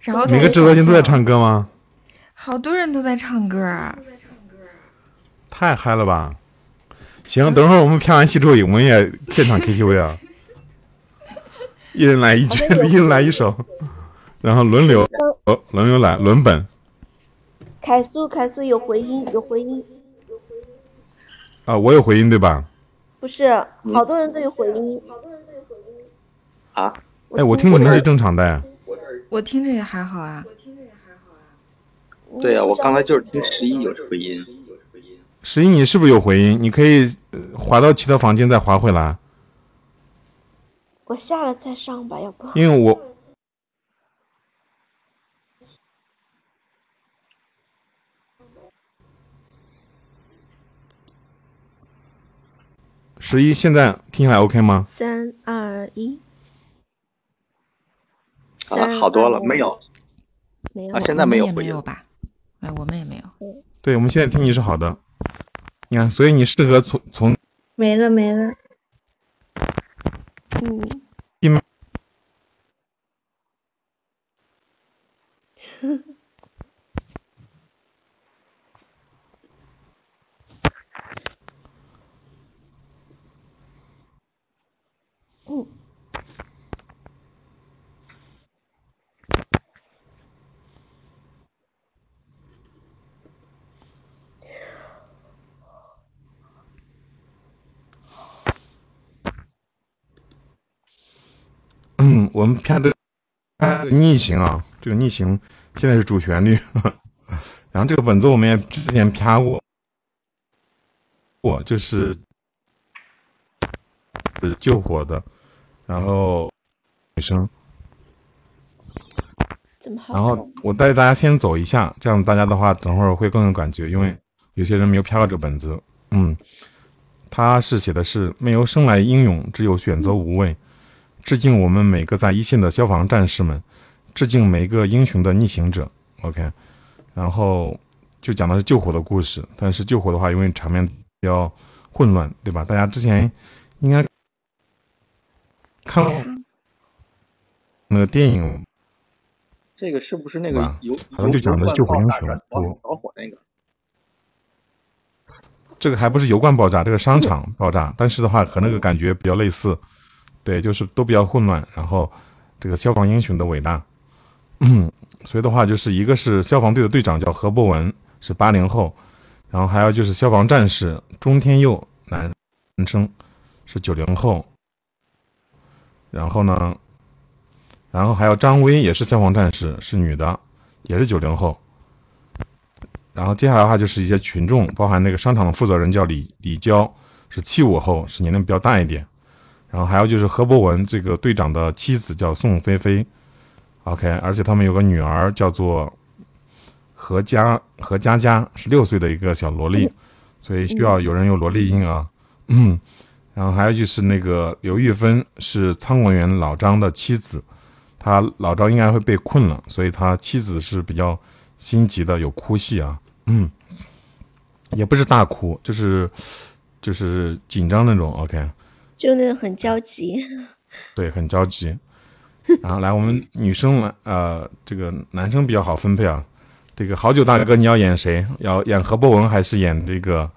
然后每个直播间都在唱歌吗？好多人都在唱歌啊！太嗨了吧！行，等会儿我们拍完戏之后，我们也现场 KTV 啊，一人来一句，一人来一首，然后轮流，哦，轮流来，轮本凯叔，凯叔有回音，有回音，啊，我有回音对吧？不是，好多人都有回音。好多人都有回音啊？哎，我听过您是正常的，我听着也还好啊。对呀、我刚才就是听十一有回音。十一你是不是有回音？你可以呃滑到其他房间再滑回来，我下了再上吧，要不？因为我十一现在听起来 OK 吗？三二一，啊，好多了，没有，没有啊，现在没有回音也没有吧？哎，我们也没有。对，我们现在听你是好的。你看，所以你适合从从没了没了。嗯，一 我们片的逆行啊，这个逆行现在是主旋律。然后这个本子我们也之前啪过，过就是是救火的，然后女生，然后我带大家先走一下，这样大家的话等会儿会更有感觉，因为有些人没有啪过这个本子。嗯，他是写的是没有生来英勇，只有选择无畏。致敬我们每个在一线的消防战士们，致敬每一个英雄的逆行者。OK，然后就讲的是救火的故事，但是救火的话，因为场面比较混乱，对吧？大家之前应该看过那个电影，这个是不是那个油好像就讲的救火英雄火那个？这个还不是油罐爆炸，这个商场爆炸，但是的话和那个感觉比较类似，对，就是都比较混乱。然后这个消防英雄的伟大，嗯，所以的话就是一个是消防队的队长叫何博文，是八零后，然后还有就是消防战士钟天佑男男生是九零后，然后呢，然后还有张薇也是消防战士，是女的，也是九零后。然后接下来的话就是一些群众，包含那个商场的负责人叫李李娇，是七五后，是年龄比较大一点。然后还有就是何博文这个队长的妻子叫宋菲菲，OK，而且他们有个女儿叫做何佳何佳佳，是六岁的一个小萝莉，所以需要有人用萝莉音啊。嗯，然后还有就是那个刘玉芬是仓管员老张的妻子，他老张应该会被困了，所以他妻子是比较心急的，有哭戏啊。嗯，也不是大哭，就是就是紧张那种。OK，就那种很焦急。对，很焦急。然后来，我们女生来，呃，这个男生比较好分配啊。这个好久大哥，你要演谁？要演何博文还是演这个？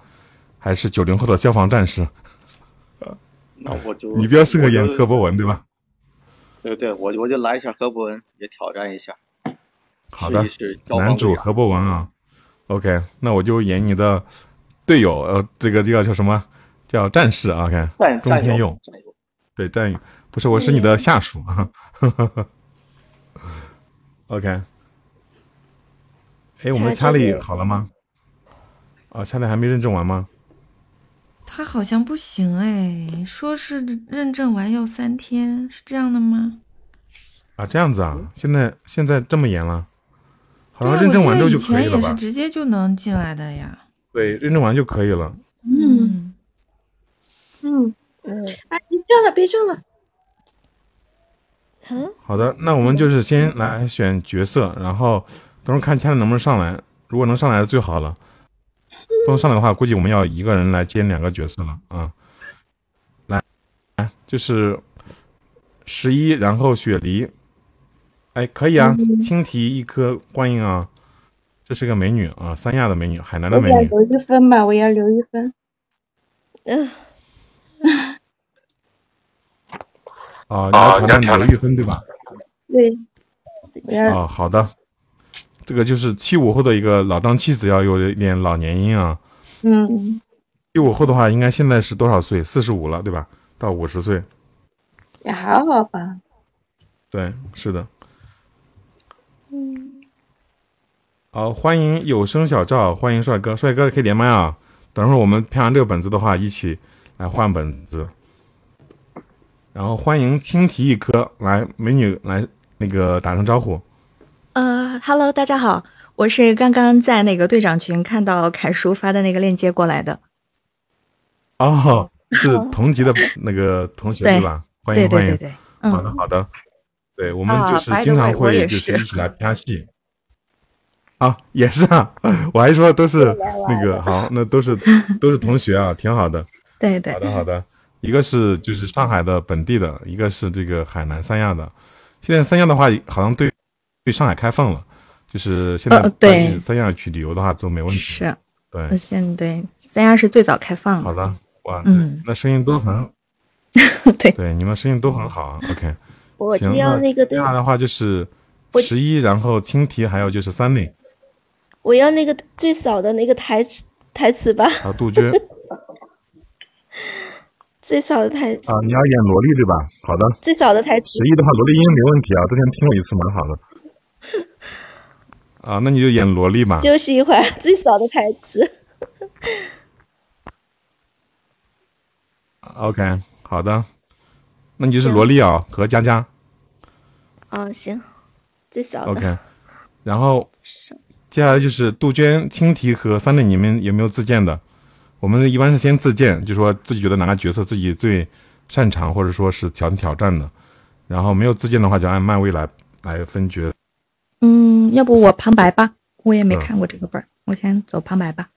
还是九零后的消防战士？那我就你比较适合演何博文，对吧？对对，我我就来一下何博文，也挑战一下。好的试试，男主何博文啊。OK，那我就演你的队友，呃，这个这个叫什么？叫战士啊。OK，战战友钟天佑，对战友，不是，我是你的下属。OK，哎，我们的查理好了吗？啊，查理还没认证完吗？他好像不行哎，说是认证完要三天，是这样的吗？啊，这样子啊，现在现在这么严了，好像认证完之后就可以了吧？也是直接就能进来的呀。对，认证完就可以了。嗯嗯嗯，哎，别这样了，别这样了。嗯，好的，那我们就是先来选角色，然后等会儿看掐能不能上来。如果能上来最好了，不能上来的话，估计我们要一个人来接两个角色了啊。来，来，就是十一，然后雪梨，哎，可以啊，青提一颗，欢迎啊，这是个美女啊，三亚的美女，海南的美女。我要留一分吧，我要留一分。嗯，啊，你要挑战刘玉芬对吧？对，啊，好的，这个就是七五后的一个老张妻子要有一点老年音啊。嗯，七五后的话，应该现在是多少岁？四十五了，对吧？到五十岁，也还好吧。对，是的。嗯，好，欢迎有声小赵，欢迎帅哥，帅哥可以连麦啊。等会儿我们拍完这个本子的话，一起来换本子。然后欢迎青提一颗，来美女来那个打声招呼。呃哈喽，大家好，我是刚刚在那个队长群看到凯叔发的那个链接过来的。哦，是同级的那个同学对对吧？欢迎欢迎。对对对对，嗯好的好的，对我们啊就是经常会就是是一起来拍戏。啊，也是啊，我还说都是那个好，那都是都是同学啊，挺好的。对对。好的好的，一个是就是上海的本地的，一个是这个海南三亚的。现在三亚的话，好像对对上海开放了，就是现在呃对。三亚去旅游的话都没问题。是，对。呃，现对三亚是最早开放的。好的，哇，嗯。那声音都很，对。对，你们声音都很好啊。OK，我行，就要那个对，接下来的话就是十一，然后青提，还有就是三里，我要那个最少的那个台词台词吧，还有杜鹃最少的台词，啊，你要演萝莉对吧？好的，最少的台词。十一的话，萝莉音没问题啊，之前听过一次，蛮好的。啊，那你就演萝莉吧。休息一会儿，最少的台词。OK，好的，那你就是萝莉啊和佳佳。啊，行，最少的。OK，然后接下来就是杜鹃、青提和三令，你们有没有自荐的？我们一般是先自荐，就说自己觉得哪个角色自己最擅长，或者说是想挑战的。然后没有自荐的话，就按漫威来来分角。嗯，要不我旁白吧，我也没嗯看过这个本儿，我先走旁白吧，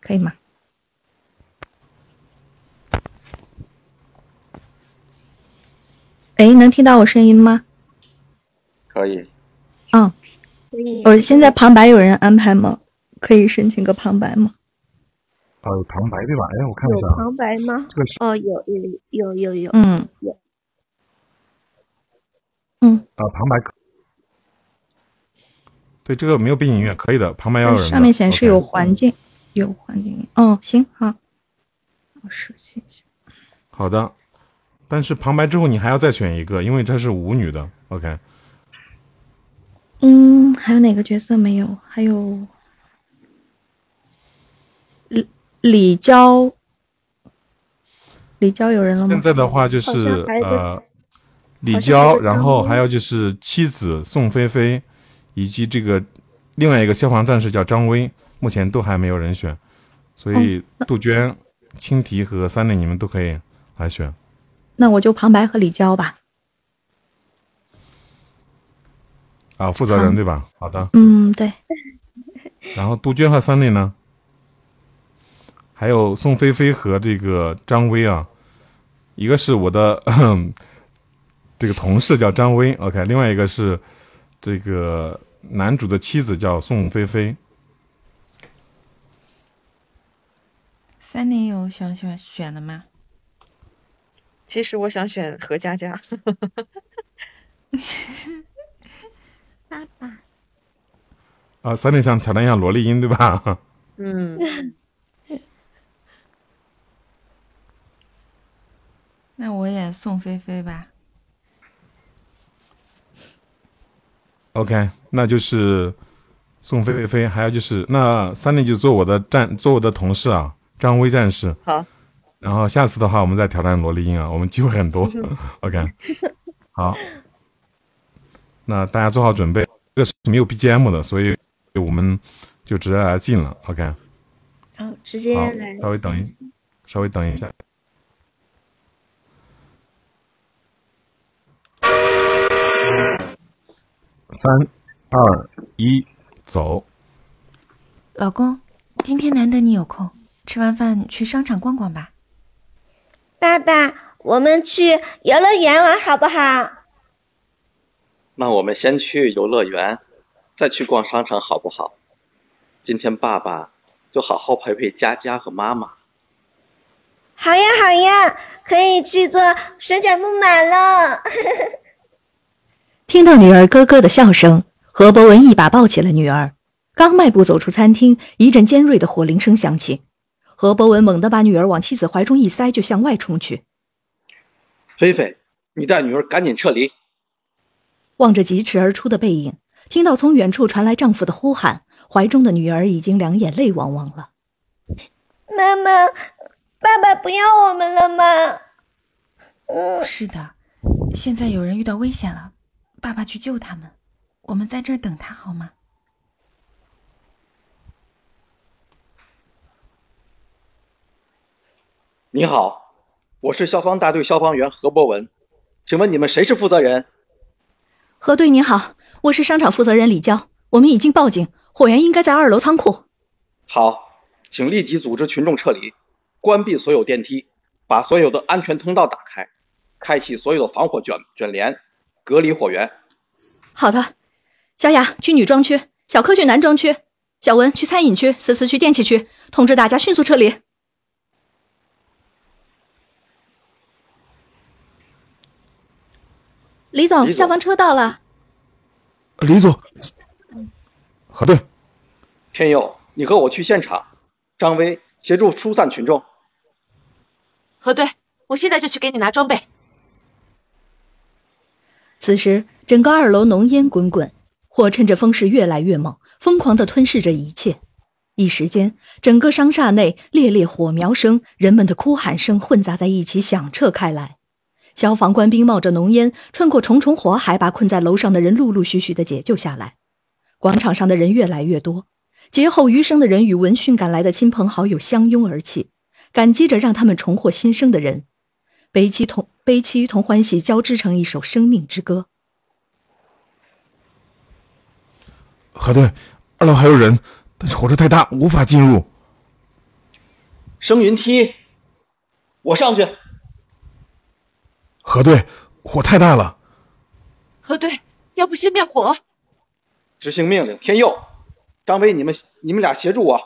可以吗？哎，能听到我声音吗？可以。嗯，我现在旁白有人安排吗？可以申请个旁白吗？啊，有旁白对吧？哎，我看一下啊，有旁白吗这个是？哦，有有有有有。嗯有。嗯，啊，旁白可。对，这个没有背景音乐，可以的，旁白要有人的。上面显示有环境，有环境音。哦，行好，我试一下。好的，但是旁白之后你还要再选一个，因为这是舞女的。OK，嗯，还有哪个角色没有？还有李李娇，李娇有人了吗？现在的话就是呃，李娇，然后还有就是妻子宋菲菲，以及这个另外一个消防战士叫张威，目前都还没有人选，所以杜鹃、青提和三令你们都可以来选。那我就旁白和李娇吧。啊，负责人对吧？好的。嗯，对。然后杜鹃和三令呢？还有宋菲菲和这个张薇啊，一个是我的 这个同事叫张薇，OK，另外一个是这个男主的妻子叫宋菲菲。三年有想选选的吗？其实我想选何佳佳，爸爸。啊，三年想挑战一下萝莉音对吧？嗯，那我也送菲菲吧。OK，那就是送菲菲，还有就是那三弟就做我的战，做我的同事啊，张威战士。好。然后下次的话，我们再挑战萝莉音啊，我们机会很多。OK，好，那大家做好准备，这个是没有 BGM 的，所以我们就直接来进了。OK，好，直接好来。，稍微等一，稍微等一下。三、二、一，走。老公，今天难得你有空，吃完饭去商场逛逛吧。爸爸，我们去游乐园玩好不好？那我们先去游乐园，再去逛商场，好不好？今天爸爸就好好陪陪佳佳和妈妈。好呀好呀，可以去坐旋转木马了。听到女儿咯咯的笑声，何博文一把抱起了女儿。刚迈步走出餐厅，一阵尖锐的火铃声响起。何博文猛地把女儿往妻子怀中一塞，就向外冲去。菲菲，你带女儿赶紧撤离！望着疾驰而出的背影，听到从远处传来丈夫的呼喊，怀中的女儿已经两眼泪汪汪了。妈妈，爸爸不要我们了吗？嗯，是的，现在有人遇到危险了，爸爸去救他们，我们在这儿等他好吗？你好，我是消防大队消防员何博文，请问你们谁是负责人？何队您好，我是商场负责人李娇，我们已经报警，火源应该在二楼仓库。好，请立即组织群众撤离，关闭所有电梯，把所有的安全通道打开，开启所有的防火卷卷帘，隔离火源。好的，小雅去女装区，小柯去男装区，小文去餐饮区，思思去电器区，通知大家迅速撤离。李总，消防车到了。李总，核对。天佑，你和我去现场。张威协助疏散群众。核对，我现在就去给你拿装备。此时，整个二楼浓烟滚滚，火趁着风势越来越猛，疯狂地吞噬着一切。一时间，整个商厦内烈烈火苗声、人们的哭喊声混杂在一起，响彻开来。消防官兵冒着浓烟，穿过重重火海，把困在楼上的人陆陆续续的解救下来。广场上的人越来越多，劫后余生的人与闻讯赶来的亲朋好友相拥而泣，感激着让他们重获新生的人，悲戚同悲戚同欢喜交织成一首生命之歌。何队，二楼还有人，但是火车太大，无法进入。升云梯，我上去。何队，火太大了。何队，要不先灭火。执行命令，天佑、张威，你们你们俩协助我。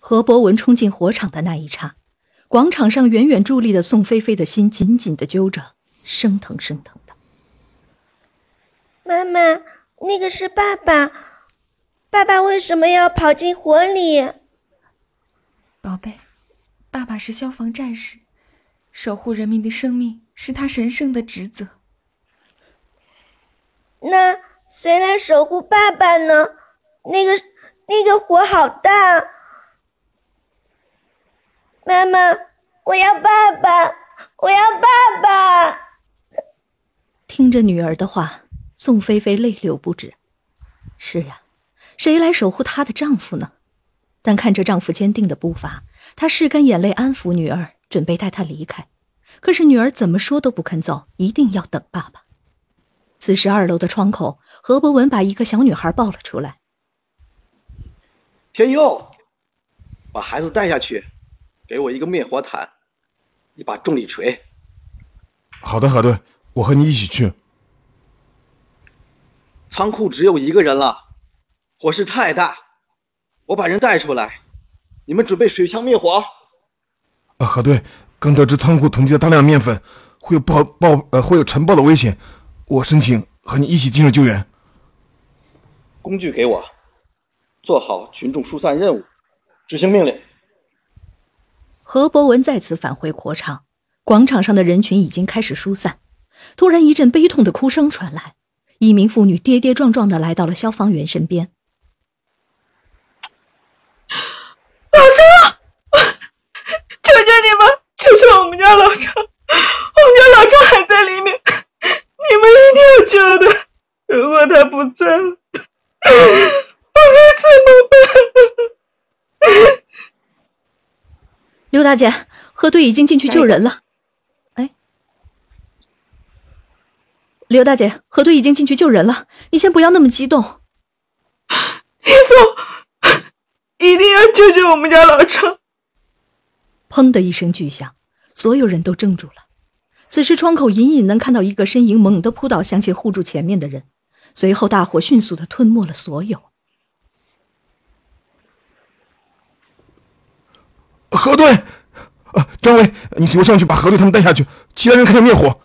何博文冲进火场的那一刹，广场上远远伫立的宋菲菲的心紧紧的揪着，生疼生疼的。妈妈，那个是爸爸，爸爸为什么要跑进火里？宝贝，爸爸是消防战士。守护人民的生命是他神圣的职责。那谁来守护爸爸呢？那个那个火好大！妈妈，我要爸爸，我要爸爸！听着女儿的话，宋菲菲泪流不止。是呀，谁来守护她的丈夫呢？但看着丈夫坚定的步伐，她拭干眼泪，安抚女儿。准备带她离开，可是女儿怎么说都不肯走，一定要等爸爸。此时二楼的窗口，何博文把一个小女孩抱了出来。天佑，把孩子带下去，给我一个灭火毯，一把重力锤。好的，何队，我和你一起去。仓库只有一个人了，火势太大，我把人带出来，你们准备水枪灭火。啊核对，刚得知仓库囤积了大量面粉，会有爆爆呃会有尘爆的危险，我申请和你一起进入救援。工具给我，做好群众疏散任务，执行命令。何博文再次返回火场，广场上的人群已经开始疏散。突然一阵悲痛的哭声传来，一名妇女跌跌撞撞的来到了消防员身边。老张。求求你们，救救我们家老张！我们家老张还在里面，你们一定要救他！如果他不在了，我该怎么办？刘大姐，何队已经进去救人了。哎，刘大姐，何队已经进去救人了，你先不要那么激动。叶总，一定要救救我们家老张！砰的一声巨响，所有人都怔住了。此时，窗口隐隐能看到一个身影猛地扑倒，向前护住前面的人。随后，大火迅速的吞没了所有。核对，啊，张伟，你随我上去把何队他们带下去，其他人开始灭火。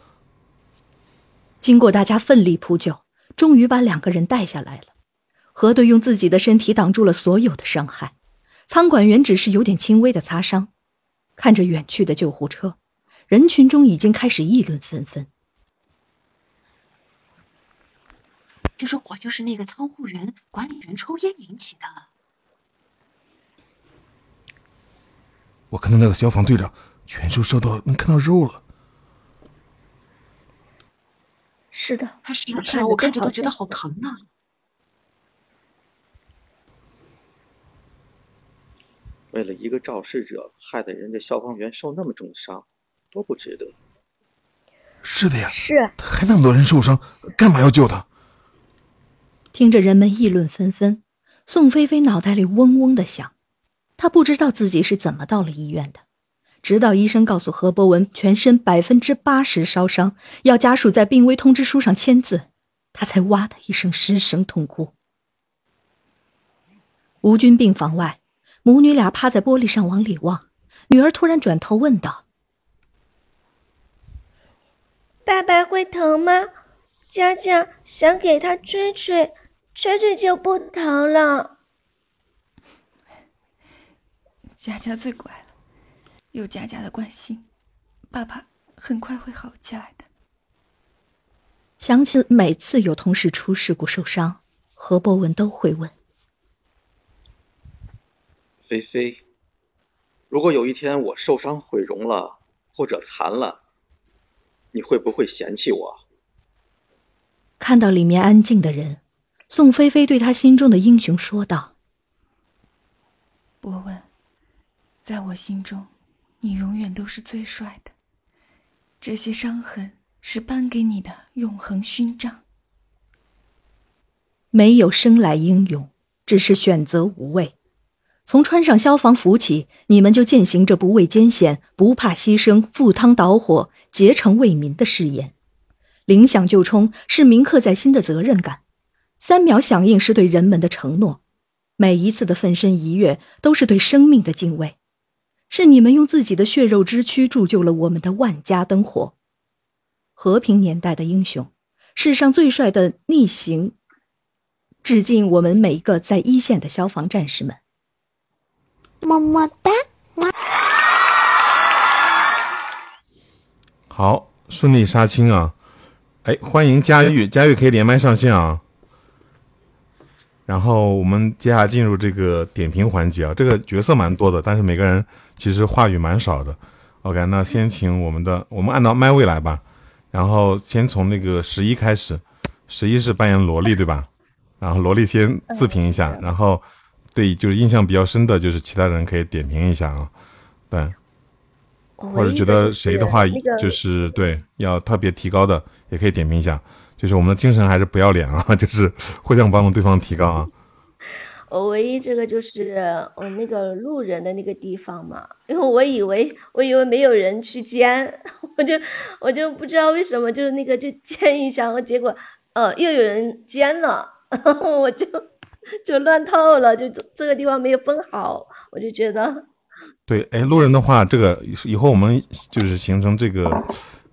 经过大家奋力扑救，终于把两个人带下来了。何队用自己的身体挡住了所有的伤害，仓管员只是有点轻微的擦伤。看着远去的救护车，人群中已经开始议论纷纷。这说火就是那个仓库员管理员抽烟引起的。我看到那个消防队长全身烧到能看到肉了。是的，是啊是啊，我看着都觉得好疼啊。为了一个肇事者，害得人家消防员受那么重伤，多不值得。是的呀，是，还那么多人受伤，干嘛要救他？听着人们议论纷纷，宋菲菲脑袋里嗡嗡的响。他不知道自己是怎么到了医院的，直到医生告诉何博文全身百分之八十烧伤，要家属在病危通知书上签字，他才哇的一声失声痛哭。吴军病房外，母女俩趴在玻璃上往里望，女儿突然转头问道：“爸爸会疼吗？佳佳想给他吹吹，吹吹就不疼了。”佳佳最乖了，有佳佳的关心，爸爸很快会好起来的。想起每次有同事出事故受伤，何博文都会问。菲菲，如果有一天我受伤毁容了，或者残了，你会不会嫌弃我？看到里面安静的人，宋菲菲对他心中的英雄说道：“博文，在我心中，你永远都是最帅的。这些伤痕是颁给你的永恒勋章。没有生来英勇，只是选择无畏。”从穿上消防服起，你们就践行着不畏艰险、不怕牺牲、赴汤蹈火、竭诚为民的誓言。铃响就冲是铭刻在心的责任感，三秒响应是对人们的承诺，每一次的奋身一跃都是对生命的敬畏，是你们用自己的血肉之躯铸就了我们的万家灯火。和平年代的英雄，世上最帅的逆行。致敬我们每一个在一线的消防战士们。么么哒！好，顺利杀青啊！哎，欢迎佳玉，佳玉可以连麦上线啊。然后我们接下来进入这个点评环节啊，这个角色蛮多的，但是每个人其实话语蛮少的。OK，那先请我们的，我们按照麦位来吧。然后先从那个十一开始，十一是扮演萝莉对吧？然后萝莉先自评一下，然后。对，就是印象比较深的，就是其他人可以点评一下啊，对，或者觉得谁的话就是对要特别提高的，也可以点评一下。就是我们的精神还是不要脸啊，就是互相帮助对方提高啊。我唯一这个就是我那个路人的那个地方嘛，因为我以为我以为没有人去奸，我就我就不知道为什么就是那个就奸一下，结果呃又有人奸了，然后我就。就乱套了，就这个地方没有分好，我就觉得。对，哎，路人的话，这个以后我们就是形成这个，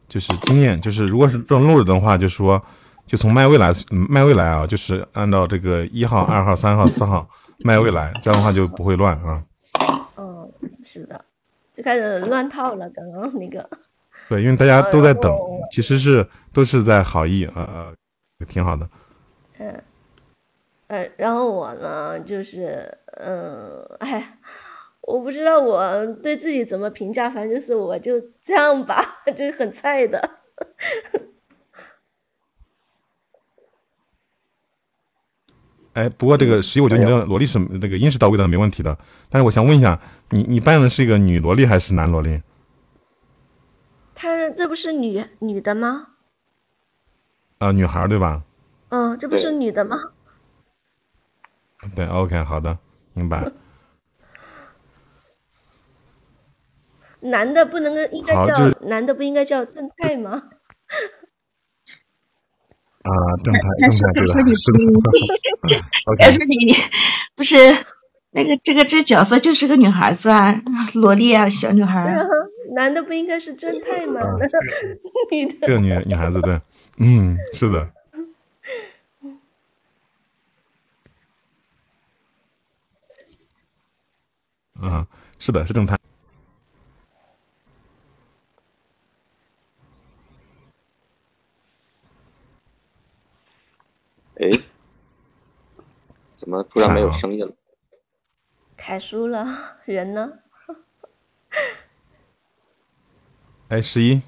就是经验，就是如果是这种路人的话，就说就从麦未来，麦未来啊，就是按照这个一号、二号、三号、四号 麦未来，这样的话就不会乱啊。嗯，是的，就开始乱套了，刚刚那个。对，因为大家都在等，其实是都是在好意，呃呃，挺好的。嗯。呃，然后我呢，就是，嗯，哎，我不知道我对自己怎么评价，反正就是我就这样吧，就是很菜的。哎，不过这个十一，我觉得你的萝莉是那个音是到位的，没问题的。但是我想问一下，你你扮演的是一个女萝莉还是男萝莉？她这不是女女的吗？啊，女孩对吧？嗯，这不是女的吗？对，OK，好的，明白。男的不能应该叫男的不应该叫正太吗？啊，正太，正太，他说你是他 说你不是那个这个这角色就是个女孩子啊，萝莉啊，小女孩。男的不应该是正太吗？女的。这个女女孩子对，嗯，是的。嗯，是的，是正太。哎，怎么突然没有声音了？凯输了，人呢？哎，十一。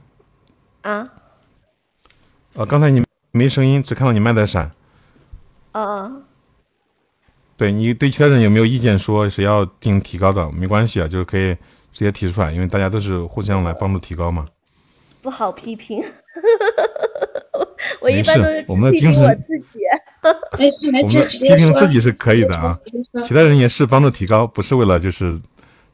啊。哦，刚才你没声音，只看到你麦在闪。哦。对你对其他人有没有意见？说谁要进行提高的，没关系啊，就是可以直接提出来，因为大家都是互相来帮助提高嘛。不好批评，我一般都是我们的精神，我自己。没事没事，我们批评自己是可以的啊其他人也是帮助提高，不是为了就是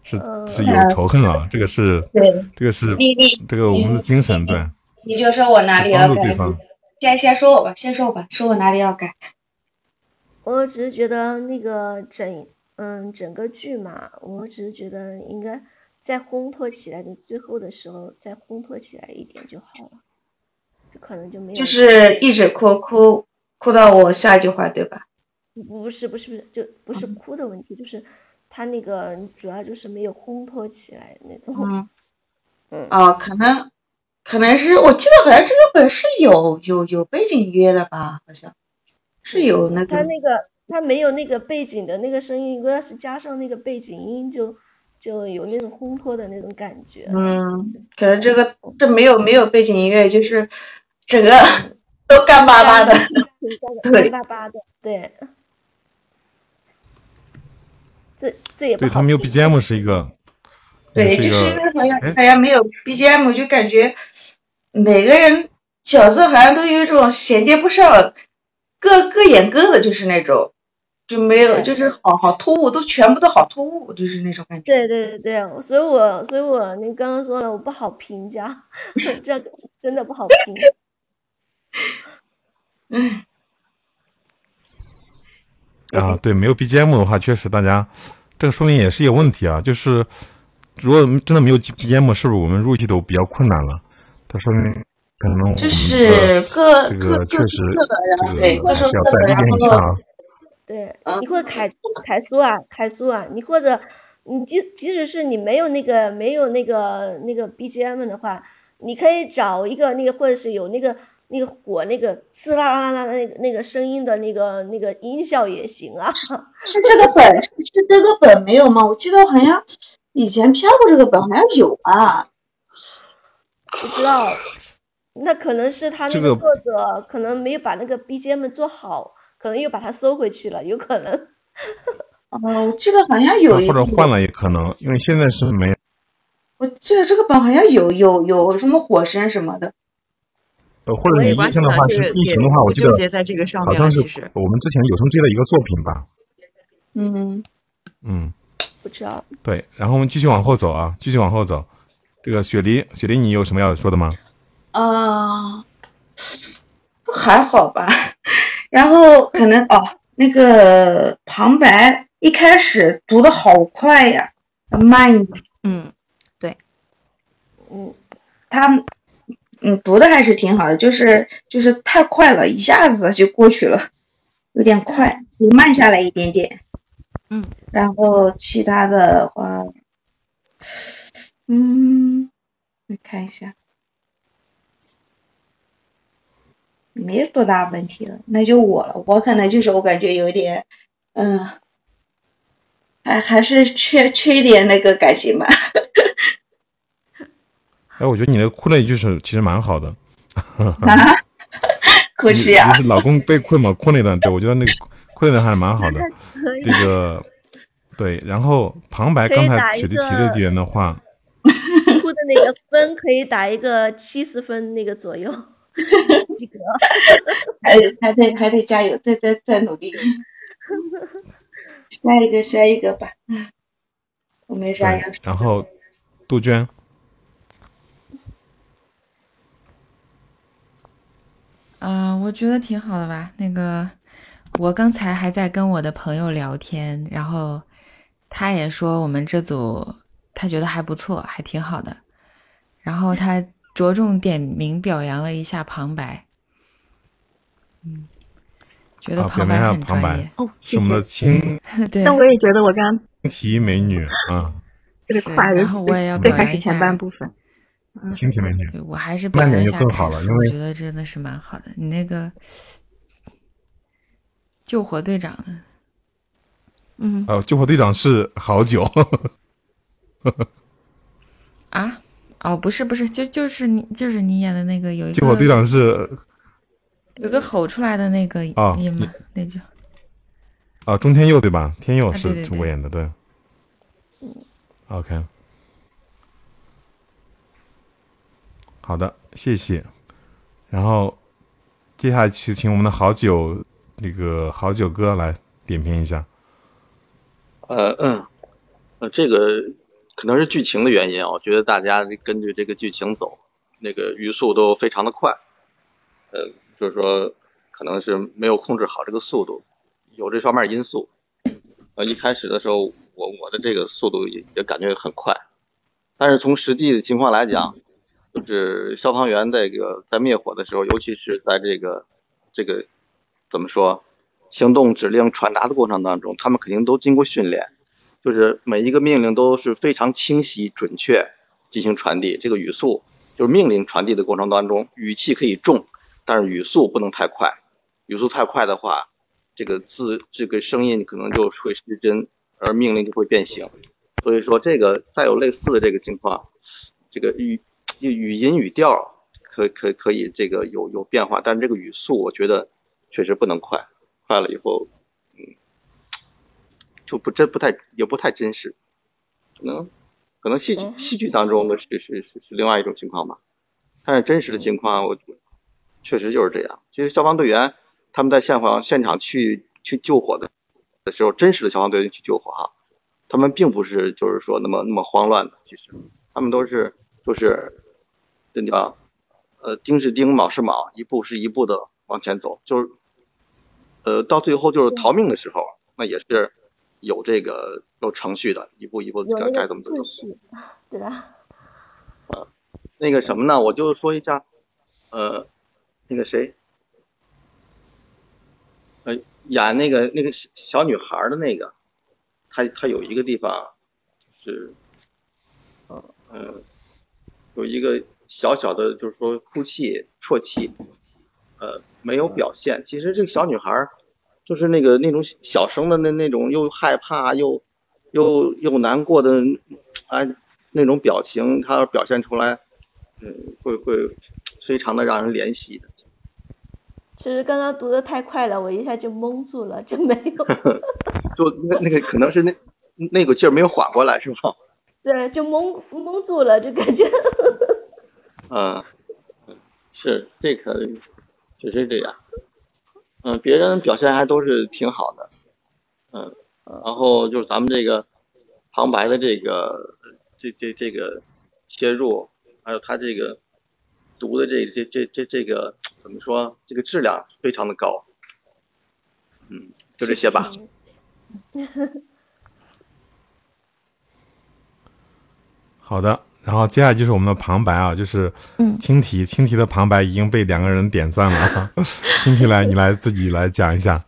是是有仇恨啊，这个是对这个是你你这个我们的精神对，你就说我哪里要改帮助对，方。先先说我吧，先说我吧，说我哪里要改。我只是觉得那个整嗯整个剧嘛，我只是觉得应该再烘托起来的，最后的时候再烘托起来一点就好了，这可能就没有。就是一直哭哭哭到我下一句话，对吧？不是不是不是，就不是哭的问题，就是他那个主要就是没有烘托起来那种。嗯嗯哦，可能可能是我记得好像这个本是有有有背景音乐的吧？好像是有那个他那个他没有那个背景的那个声音，如果要是加上那个背景音就，就有那种烘托的那种感觉。嗯，可能这个这没有没有背景音乐，就是整个 都干巴巴的。干巴巴的，对。这这也不好对他没有 BGM 是一个，对，是一就是因个为好像哎好像没有 BGM，就感觉每个人角色好像都有一种衔接不上，各各演各的，就是那种就没有，就是好好突兀，都全部都好突兀，就是那种感觉。对对对对，所以我所以我你刚刚说的，我不好评价，这真的不好评。嗯，啊，对，没有 BGM 的话，确实大家这个说明也是一个问题啊，就是如果真的没有 BGM，是不是我们入戏都比较困难了？它说明可能我们就是各这各个确实对各说个要各的然再历练一下后啊。对，你或者凯凯叔啊，凯叔啊，你或者你即即使是你没有那个没有那个那个 BGM 的话，你可以找一个那个或者是有那个那个火那个滋啦啦啦那个那个声音的那个那个音效也行啊。是这个本是这个本没有吗？我记得好像以前飘过这个本，好像有啊。不知道，那可能是他那个个作者可能没有把那个 BGM 做好，可能又把它收回去了，有可能。哦，我记得好像有一或者换了也可能，因为现在是没有。我记得这个本好像有有有什么火神什么的。呃，或者你没关系印象的话是了这个异形的话，我记得纠结在这个上面好像是了其实我们之前有声机的一个作品吧。嗯，嗯，不知道。对，然后我们继续往后走啊，继续往后走。这个雪梨，雪梨，你有什么要说的吗？啊、都还好吧。然后可能哦，那个旁白一开始读的好快呀，慢一点。嗯，对，我，他嗯读的还是挺好的，就是就是太快了，一下子就过去了，有点快，你慢下来一点点。嗯，然后其他的话，嗯，我看一下，没有多大问题了，那就我了。我可能就是我感觉有点，嗯、还还是缺缺一点那个感情吧。哎，我觉得你那个哭那一句是其实蛮好的。啊，可惜啊就。是老公被困嘛，哭那段，对我觉得那个哭那段还是蛮好的。这个对，然后旁白刚才雪莉提个这点的话，哭的那个分可以打一个七十分那个左右，及格。还还得还得加油，再再再努力。下一个，下一个吧。嗯，我没啥要对，然后杜鹃，嗯、我觉得挺好的吧。那个，我刚才还在跟我的朋友聊天，然后他也说我们这组他觉得还不错，还挺好的。然后他着重点名表扬了一下旁白，嗯，觉得旁白很专旁白业。哦是我们的青 对但我也觉得我刚刚提美女啊，这个快然后我也要表扬一下前半部分，青提美女，对我还是表慢点就更好了，因为我觉得真的是蛮好的。你那个救火队长呢，嗯，呃，救火队长是好久，啊，哦，不是不是，就就是你就是你演的那个有一个救火队长是有个吼出来的那个哦音嘛，那叫啊中天佑对吧？天佑是我演的，对。OK，好的，谢谢。然后接下来去请我们的好酒那个好酒哥来点评一下。呃嗯，呃，这个可能是剧情的原因啊，我觉得大家根据这个剧情走，那个语速都非常的快，呃，就是说可能是没有控制好这个速度，有这方面因素。呃，一开始的时候，我我的这个速度也也感觉很快，但是从实际的情况来讲，就是消防员这个在灭火的时候，尤其是在这个这个怎么说，行动指令传达的过程当中，他们肯定都经过训练，就是每一个命令都是非常清晰准确进行传递。这个语速就是命令传递的过程当中，语气可以重，但是语速不能太快，语速太快的话，这个字这个声音可能就会失真，而命令就会变形。所以说这个再有类似的这个情况，这个语语音语调可可可以这个有有变化，但是这个语速我觉得确实不能快，快了以后，嗯，就不真不太也不太真实，可能可能戏剧戏剧当中的是是是是另外一种情况吧，但是真实的情况我确实就是这样。其实消防队员他们在现场现场去去救火的的时候，真实的消防队员去救火哈，他们并不是就是说那么那么慌乱的，其实。他们都是就是这叫呃丁是丁卯是卯，一步是一步的往前走，就是呃到最后就是逃命的时候，那也是有这个有程序的，一步一步该该怎么走。秩序，对吧？那个什么呢，我就说一下，呃，那个谁，呃，演那个那个小小女孩的那个，她她有一个地方就是，呃呃，有一个小小的，就是说哭泣、啜泣，呃，没有表现。其实这个小女孩就是那个那种小声的那那种又害怕又又又难过的，哎，那种表情，她要表现出来。嗯，会会非常的让人怜惜的。其实刚刚读的太快了，我一下就蒙住了，就没有，就那那个可能是那那个劲儿没有缓过来，是吧？对，就蒙蒙住了，就感觉。嗯，是这可确实这样。嗯，别人表现还都是挺好的。嗯，然后就是咱们这个旁白的这个这这这个切入。还有他这个读的这这这这这个怎么说？这个质量非常的高。嗯，就这些吧。好的，然后接下来就是我们的旁白啊，就是青提，青提的旁白已经被两个人点赞了。青提来，你来自己来讲一下。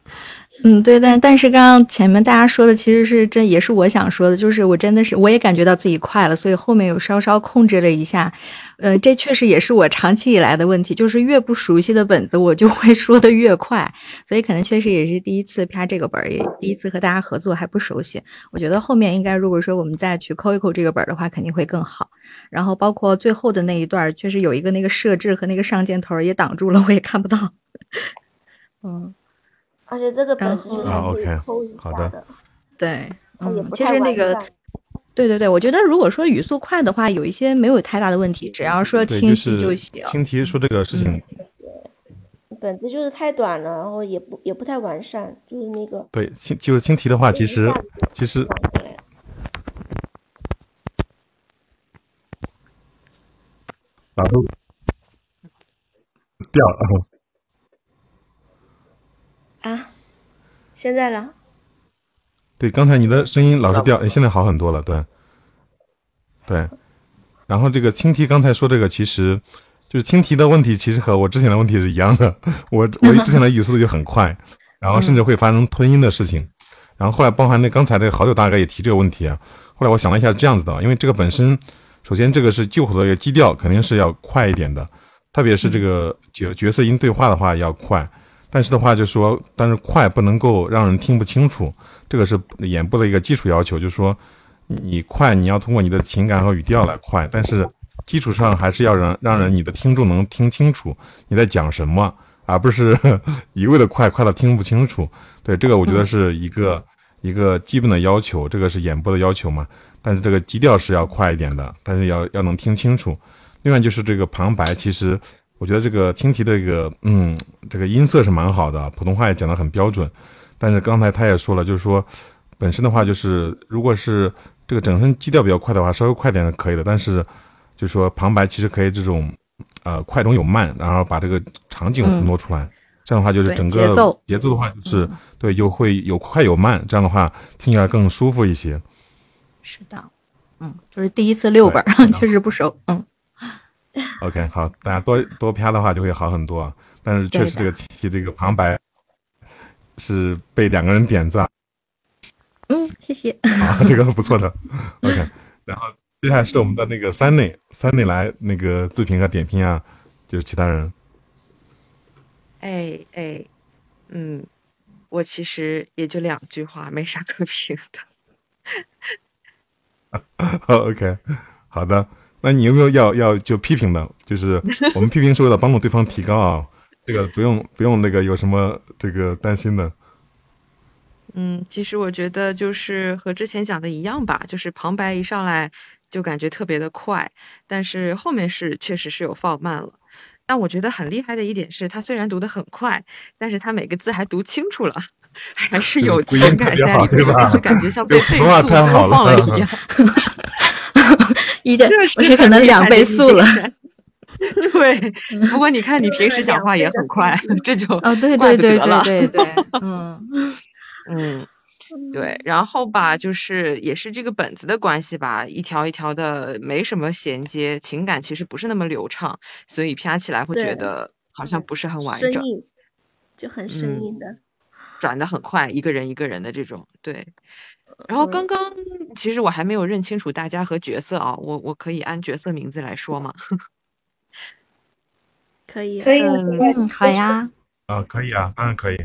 嗯，对，但但是刚刚前面大家说的其实是这也是我想说的，就是我真的是我也感觉到自己快了，所以后面有稍稍控制了一下。呃，这确实也是我长期以来的问题，就是越不熟悉的本子我就会说的越快，所以可能确实也是第一次拍这个本儿，也第一次和大家合作还不熟悉。我觉得后面应该如果说我们再去抠一抠这个本儿的话，肯定会更好。然后包括最后的那一段，确实有一个那个设置和那个上箭头也挡住了，我也看不到。嗯。而且这个本子是可以，OK，抠一下好的的，对，嗯，它也不太其实那个完善，对对对，我觉得如果说语速快的话，有一些没有太大的问题，只要说清晰就是晰行。青提说这个事情，本子就是太短了，然后也不也不太完善，就是那个对青就是青提的话，其实其实老师掉了。啊，现在了，对，刚才你的声音老是掉，哎，现在好很多了，对，对。然后这个青提刚才说这个，其实就是青提的问题，其实和我之前的问题是一样的。我我 之前的语速就很快，然后甚至会发生吞音的事情。然后后来包含那刚才这个好久大哥也提这个问题啊。后来我想了一下，这样子的，因为这个本身，首先这个是救火的一个基调，肯定是要快一点的，特别是这个角角色音对话的话要快。但是的话，就说，但是快不能够让人听不清楚，这个是演播的一个基础要求，就是说，你快你要通过你的情感和语调来快，但是基础上还是要让让人你的听众能听清楚你在讲什么，而不是一味的快，快到听不清楚。对，这个我觉得是一个、一个基本的要求，这个是演播的要求嘛。但是这个基调是要快一点的，但是要要能听清楚。另外就是这个旁白，其实我觉得这个青提的这个嗯这个音色是蛮好的，普通话也讲得很标准。但是刚才他也说了，就是说本身的话就是如果是这个整声基调比较快的话，稍微快点是可以的。但是就是说旁白其实可以这种呃快中有慢，然后把这个场景烘托出来。这样的话就是整个节奏节奏的话就是、对又会有快有慢，这样的话听起来更舒服一些。是的，嗯，就是第一次六本儿，确实不熟，嗯，OK，好，大家多多啪的话就会好很多。啊。但是确实这个题这个旁白是被两个人点赞，嗯，谢谢。啊，这个不错的。OK，然后接下来是我们的那个三内，三内来那个自评和点评啊，就是其他人。哎哎，嗯，我其实也就两句话，没啥可评的。OK，好的，那你有没有要要就批评的？就是 我们批评是为了帮助对方提高啊，这个不用不用那个有什么这个担心的。嗯，其实我觉得就是和之前讲的一样吧，就是旁白一上来就感觉特别的快，但是后面是确实是有放慢了。但我觉得很厉害的一点是，他虽然读得很快，但是他每个字还读清楚了，还是有情感在里面，就是感觉像被 这普通话倍速太好播放了了一样。一点，这可能两倍速了。对，不过你看你平时讲话也很快，这就哦，对对对。对对对，嗯 嗯，对，然后吧，就是也是这个本子的关系吧，一条一条的没什么衔接，情感其实不是那么流畅，所以啪起来会觉得好像不是很完整，就很生嗯硬的。转的很快，一个人一个人的这种，对。然后刚刚其实我还没有认清楚大家和角色啊，我我可以按角色名字来说吗？可以，可以嗯嗯，好呀，啊，可以啊，当然可以。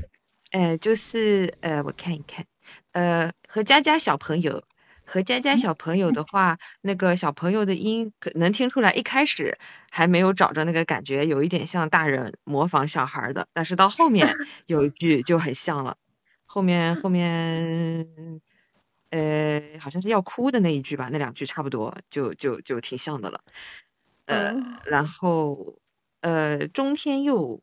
呃，就是呃，我看一看，呃，和佳佳小朋友，和佳佳小朋友的话，那个小朋友的音可能听出来，一开始还没有找着那个感觉，有一点像大人模仿小孩儿的，但是到后面有一句就很像了，后面后面，呃，好像是要哭的那一句吧，那两句差不多，就就就挺像的了，呃，然后呃，中天佑，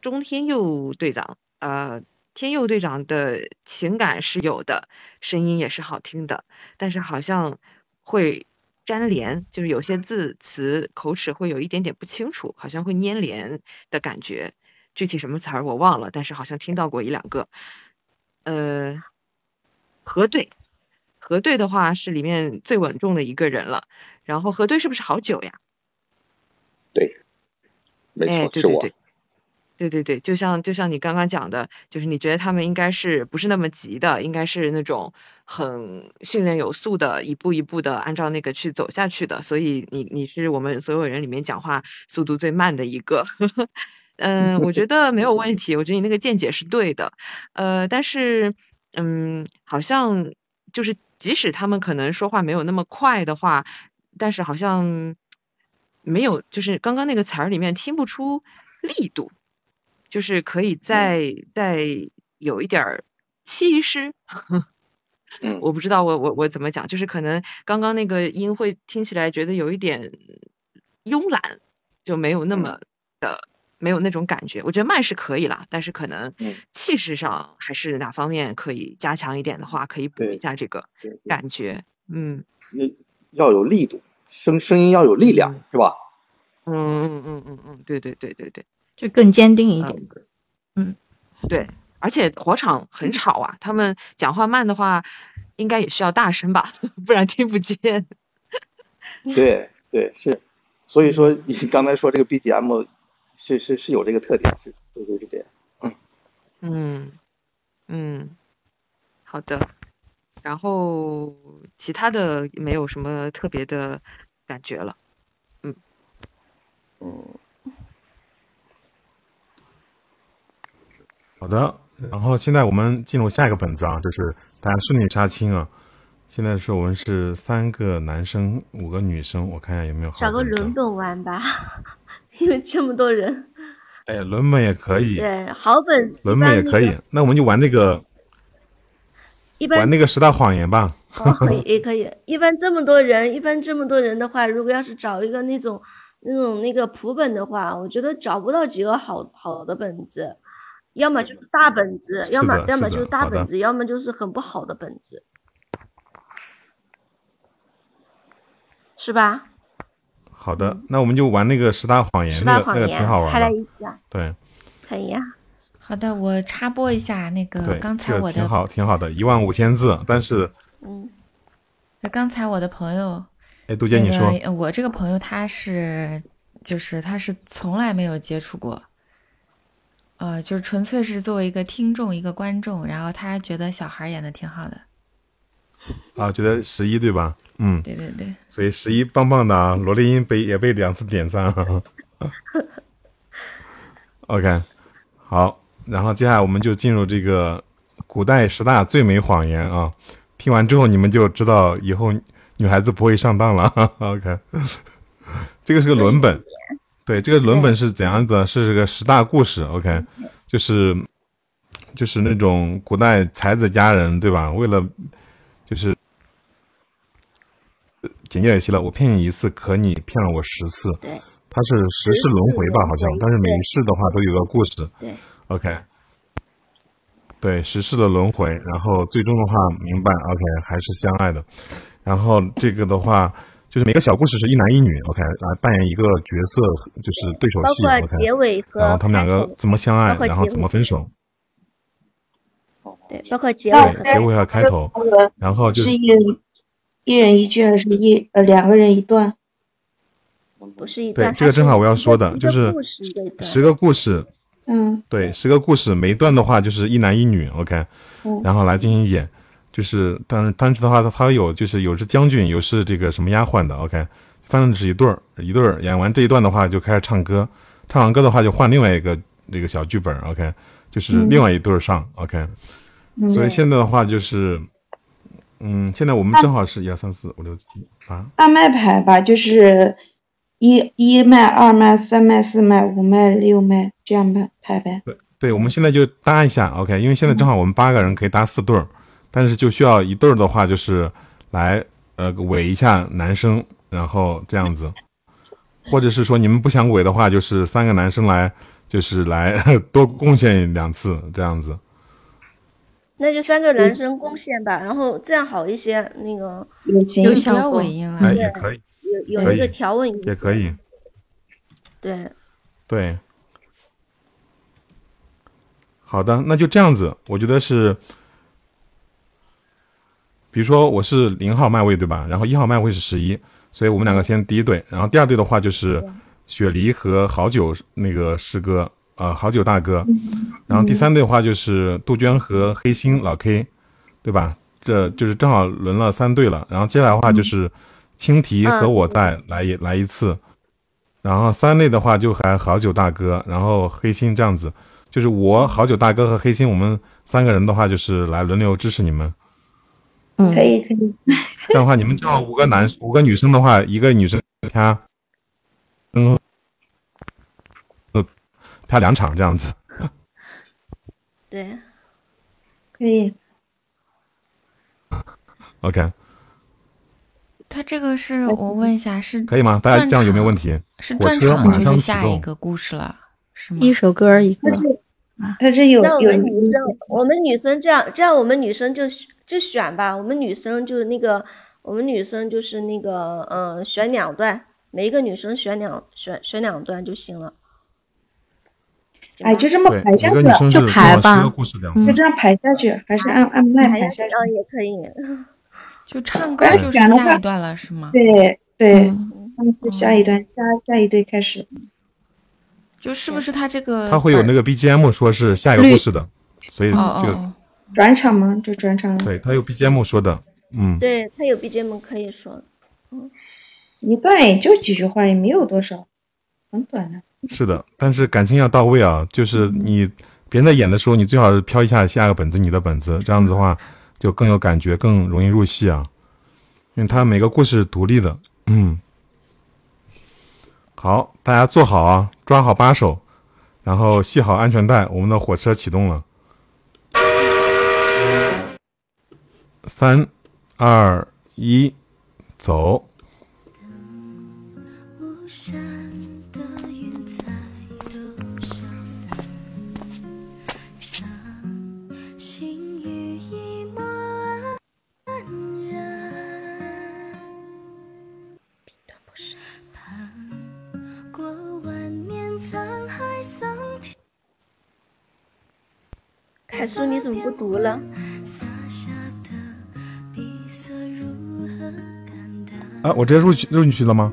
中天佑队长。呃，天佑队长的情感是有的，声音也是好听的，但是好像会粘连，就是有些字词口齿会有一点点不清楚，好像会粘连的感觉。具体什么词儿我忘了，但是好像听到过一两个。呃，核对，核对的话是里面最稳重的一个人了。然后核对是不是好久呀？对，没哎，错，是我。对对对，对对对，就像就像你刚刚讲的，就是你觉得他们应该是不是那么急的，应该是那种很训练有素的，一步一步的按照那个去走下去的，所以你你是我们所有人里面讲话速度最慢的一个。嗯，我觉得没有问题，我觉得你那个见解是对的，呃，但是嗯，好像就是即使他们可能说话没有那么快的话，但是好像没有，就是刚刚那个词儿里面听不出力度。就是可以再再有一点儿气势，嗯，我不知道我我我怎么讲，就是可能刚刚那个音会听起来觉得有一点慵懒，就没有那么的没有那种感觉。我觉得慢是可以啦，但是可能嗯气势上还是哪方面可以加强一点的话，可以补一下这个感觉。嗯那要有力度，声声音要有力量，是吧？嗯嗯嗯嗯嗯，对对对对对。就更坚定一点。嗯，对，而且火场很吵啊，他们讲话慢的话，应该也需要大声吧，不然听不见。对对是，所以说你刚才说这个 BGM 是是是有这个特点，是对对是这样。嗯嗯，好的。然后其他的没有什么特别的感觉了。嗯嗯。好的，然后现在我们进入下一个本子啊，就是大家顺利杀青啊。现在是我们是三个男生，五个女生，我看一下有没有好找个轮本玩吧，因为这么多人。哎，轮本也可以，对，好本轮本也可以。那我们就玩那个，一般玩那个十大谎言吧。哦，可以也可以。一般这么多人，一般这么多人的话，如果要是找一个那种那种那个普本的话，我觉得找不到几个好好的本子，要么就是大本子，要么要么就是大本子，要么就是很不好的本子，是吧？好的，那我们就玩那个十大谎言，十那个那个大谎言挺好玩的。一下，对可以呀、好的，我插播一下那个对，刚才我的挺好，挺好的，一万五千字。但是，嗯，那刚才我的朋友，哎，杜姐你说那个呃我这个朋友他是，就是他是从来没有接触过，呃，就是纯粹是作为一个听众、一个观众，然后他觉得小孩演的挺好的。啊，觉得十一对吧？嗯，对对对，所以十一棒棒的啊，萝莉音被也被两次点赞。OK，好，然后接下来我们就进入这个古代十大最美谎言啊。听完之后，你们就知道以后女孩子不会上当了。OK，这个是个伦本，对，这个伦本是怎样的？是这个十大故事。OK，就是就是那种古代才子佳人，对吧？为了就是呃简介也写了，我骗你一次，可你骗了我十次。对，它是十世轮回吧，好像，但是每一世的话都有个故事。对，OK，对，十世的轮回，然后最终的话明白，OK，还是相爱的。然后这个的话，就是每个小故事是一男一女，OK，来扮演一个角色，就是对手戏包括，OK。结尾和然后他们两个怎么相爱，然后怎么分手，对，包括结尾对，结尾和开头，然后就是一人一句还是一呃两个人一段？不是一对段，这个正好我要说的，就是十个故事，嗯，对，十个故事，每一段的话就是一男一女，OK，嗯。然后来进行演，就是但是但是的话，它它有就是有是将军，有是这个什么丫鬟的，OK，反正是一对儿一对儿，演完这一段的话就开始唱歌，唱完歌的话就换另外一个这个小剧本，OK，就是嗯。另外一对儿上，OK，嗯。所以现在的话就是，嗯，现在我们正好是一二三四五六七八，按麦排吧，就是一一麦、二麦、三麦、四麦、五麦、六麦这样排排呗。对对，我们现在就搭一下，OK，因为现在正好我们八个人可以搭四对儿，但是就需要一对儿的话，就是来呃围一下男生，然后这样子，或者是说你们不想围的话，就是三个男生来，就是来 多贡献两次这样子。那就三个男生贡献吧，然后这样好一些，那个有有条尾音了。哎，也可以，有有一个条纹也可以，对，对。好的，那就这样子，我觉得是，比如说我是零号麦位对吧？然后一号麦位是十一，所以我们两个先第一对，然后第二对的话就是雪梨和好久那个师哥，呃，好酒大哥，然后第三队的话就是杜鹃和黑心老 K，对吧？这就是正好轮了三队了，然后接下来的话就是青提和我再来一、来一次，然后三类的话就还好酒大哥，然后黑心这样子，就是我好酒大哥和黑心，我们三个人的话就是来轮流支持你们。可以可以，这样的话，你们正好五个男五个女生的话，一个女生啪，嗯，呃，啪两场这样子。对，可以。OK，他这个是我问一下，是可以吗？大家这样有没有问题？是转场就是。下一个故事了，是吗？一首歌一个。他这有那我有们女生，我们女生这样这样，我们女生就就选吧，我们女生就是那个，我们女生就是那个，嗯、选两段，每一个女生选两选选两段就行了。哎，就这么排下去就排吧就这样排下去，还是按按麦排下去？嗯，也可以。就唱歌就是选的话下一段了，是吗？对对，他们就下一段下下一队开始。就是不是他这个他会有那个 BGM 说是下一个故事的，所以哦这个哦转场吗？就转场了。对他有 BGM 说的，嗯，对他有 BGM 可以说，嗯一段也就几句话，也没有多少，很短的。是的，但是感情要到位啊，就是你别人在演的时候，你最好是飘一下下个本子你的本子，这样子的话就更有感觉，更容易入戏啊，因为它每个故事是独立的，嗯。好，大家坐好啊，抓好把手，然后系好安全带，我们的火车启动了。三、二、一，走。凯叔，你怎么不读了？啊，我直接入去入进去了吗？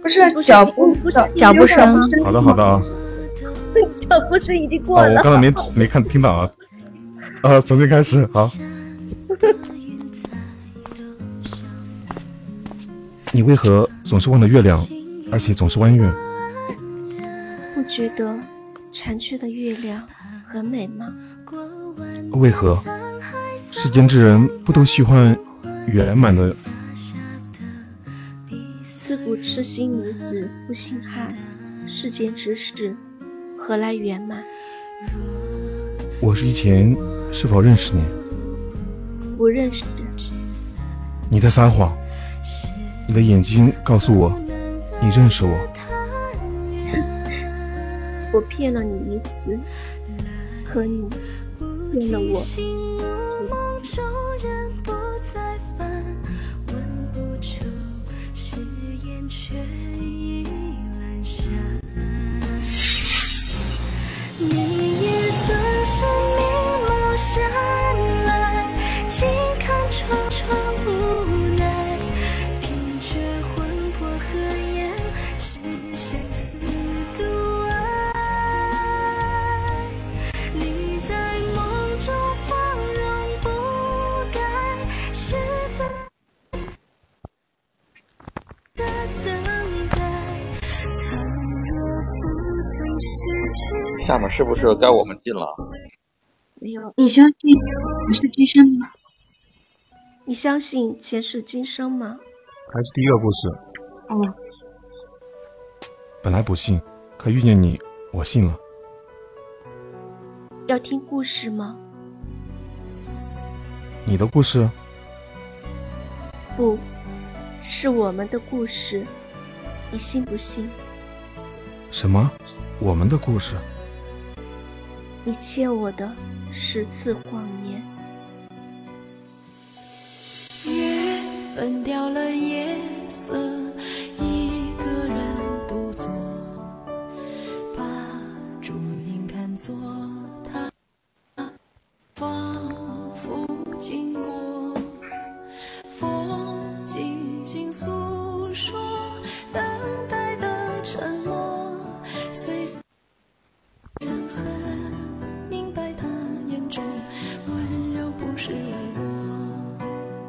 不是脚步不是脚步声。好的，好的啊。脚步声已经过哦，了。我刚才没没看听到啊。啊，重新开始，好。你为何总是望着月亮，而且总是弯月？不觉得残缺的月亮很美吗？为何世间之人不都喜欢圆满的？自古痴心女子不心汉，世间之事何来圆满？我是以前是否认识你？不认识。你在撒谎，你的眼睛告诉我，你认识我。我骗了你一次，可你天的我。是不是该我们进了？没有。你相信前世今生吗？你相信前世今生吗？还是第一个故事。哦，本来不信，可遇见你，我信了。要听故事吗？你的故事？不，是我们的故事。你信不信？什么？我们的故事？你欠我的十次谎言。月分掉了夜色，一个人独坐，把烛影看作他，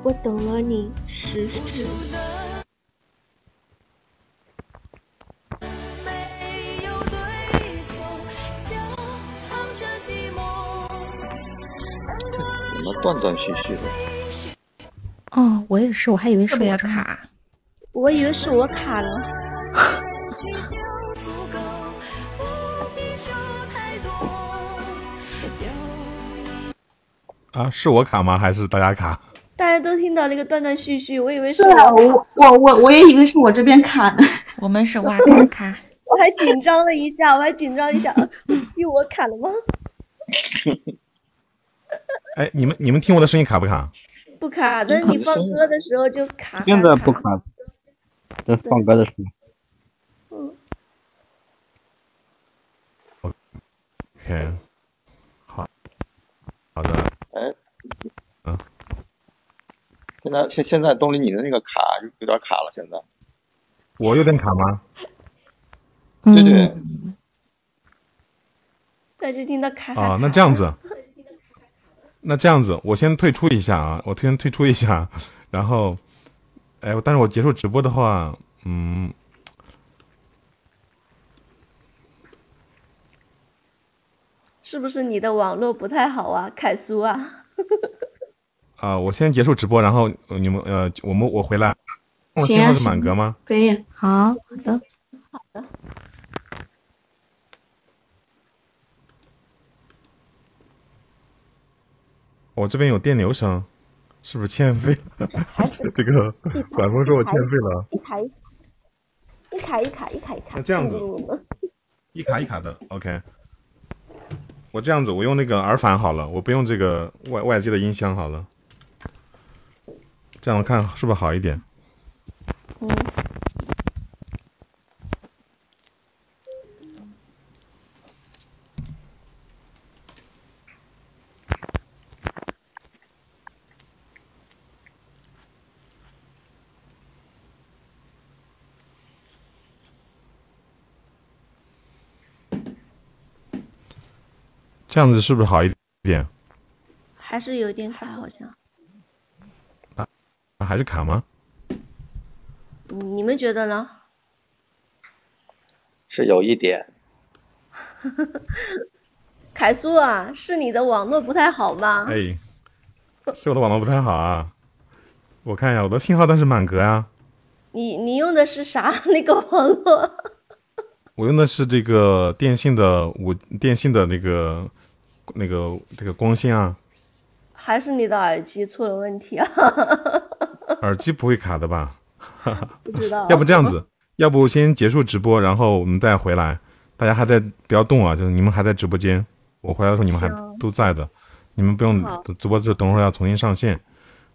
我。等了你十世。没有对错，笑藏着寂寞。怎么断断续续的？哦，我也是，我还以为是我卡。我以为是我卡了。足够，不必求太多。啊，是我卡吗？还是大家卡？大家都听到那个断断续续，我以为是我，我我我我也以为是我这边卡呢。我们是哇卡卡。我还紧张了一下，我还紧张一下，因为我卡了吗？哎，你们你们听我的声音卡不卡？不卡，但是你放歌的时候就卡。现在不卡。卡，在放歌的时候。嗯，OK，好，好的，哎，嗯，现在现现在东林你的那个卡有有点卡了，现在。我有点卡吗？对对，再就听到卡卡啊，那这样子，那这样子，我先退出一下啊，我先退出一下，然后，哎，但是我结束直播的话，嗯，是不是你的网络不太好啊，凯叔啊？啊、我先结束直播，然后呃你们呃，我们我回来，我行啊信号是满格吗？可以，好好的。好的。我这边有电流声，是不是欠费？还是 这个管风说我欠费了，一卡一一卡一卡一卡一卡。那这样子嗯一卡一卡的，OK。我这样子，我用那个耳返好了，我不用这个外外接的音箱好了。这样我看是不是好一点？嗯，这样子是不是好一点？还是有点卡，好像。啊，还是卡吗？你们觉得呢？是有一点。凯叔啊，是你的网络不太好吗？哎，是我的网络不太好啊。我看一下，我的信号倒是满格啊。你你用的是啥 那个网络？我用的是这个电信的五电信的那个那个这个光纤啊。还是你的耳机出了问题啊？耳机不会卡的吧？不知道。要不这样子，要不先结束直播，然后我们再回来。大家还在不要动啊，就是你们还在直播间。我回来的时候你们还都在的，你们不用直播，就等会儿要重新上线。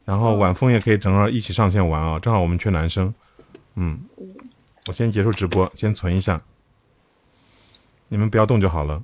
然后晚风也可以正好一起上线玩啊，正好我们缺男生。嗯，我先结束直播，先存一下，你们不要动就好了。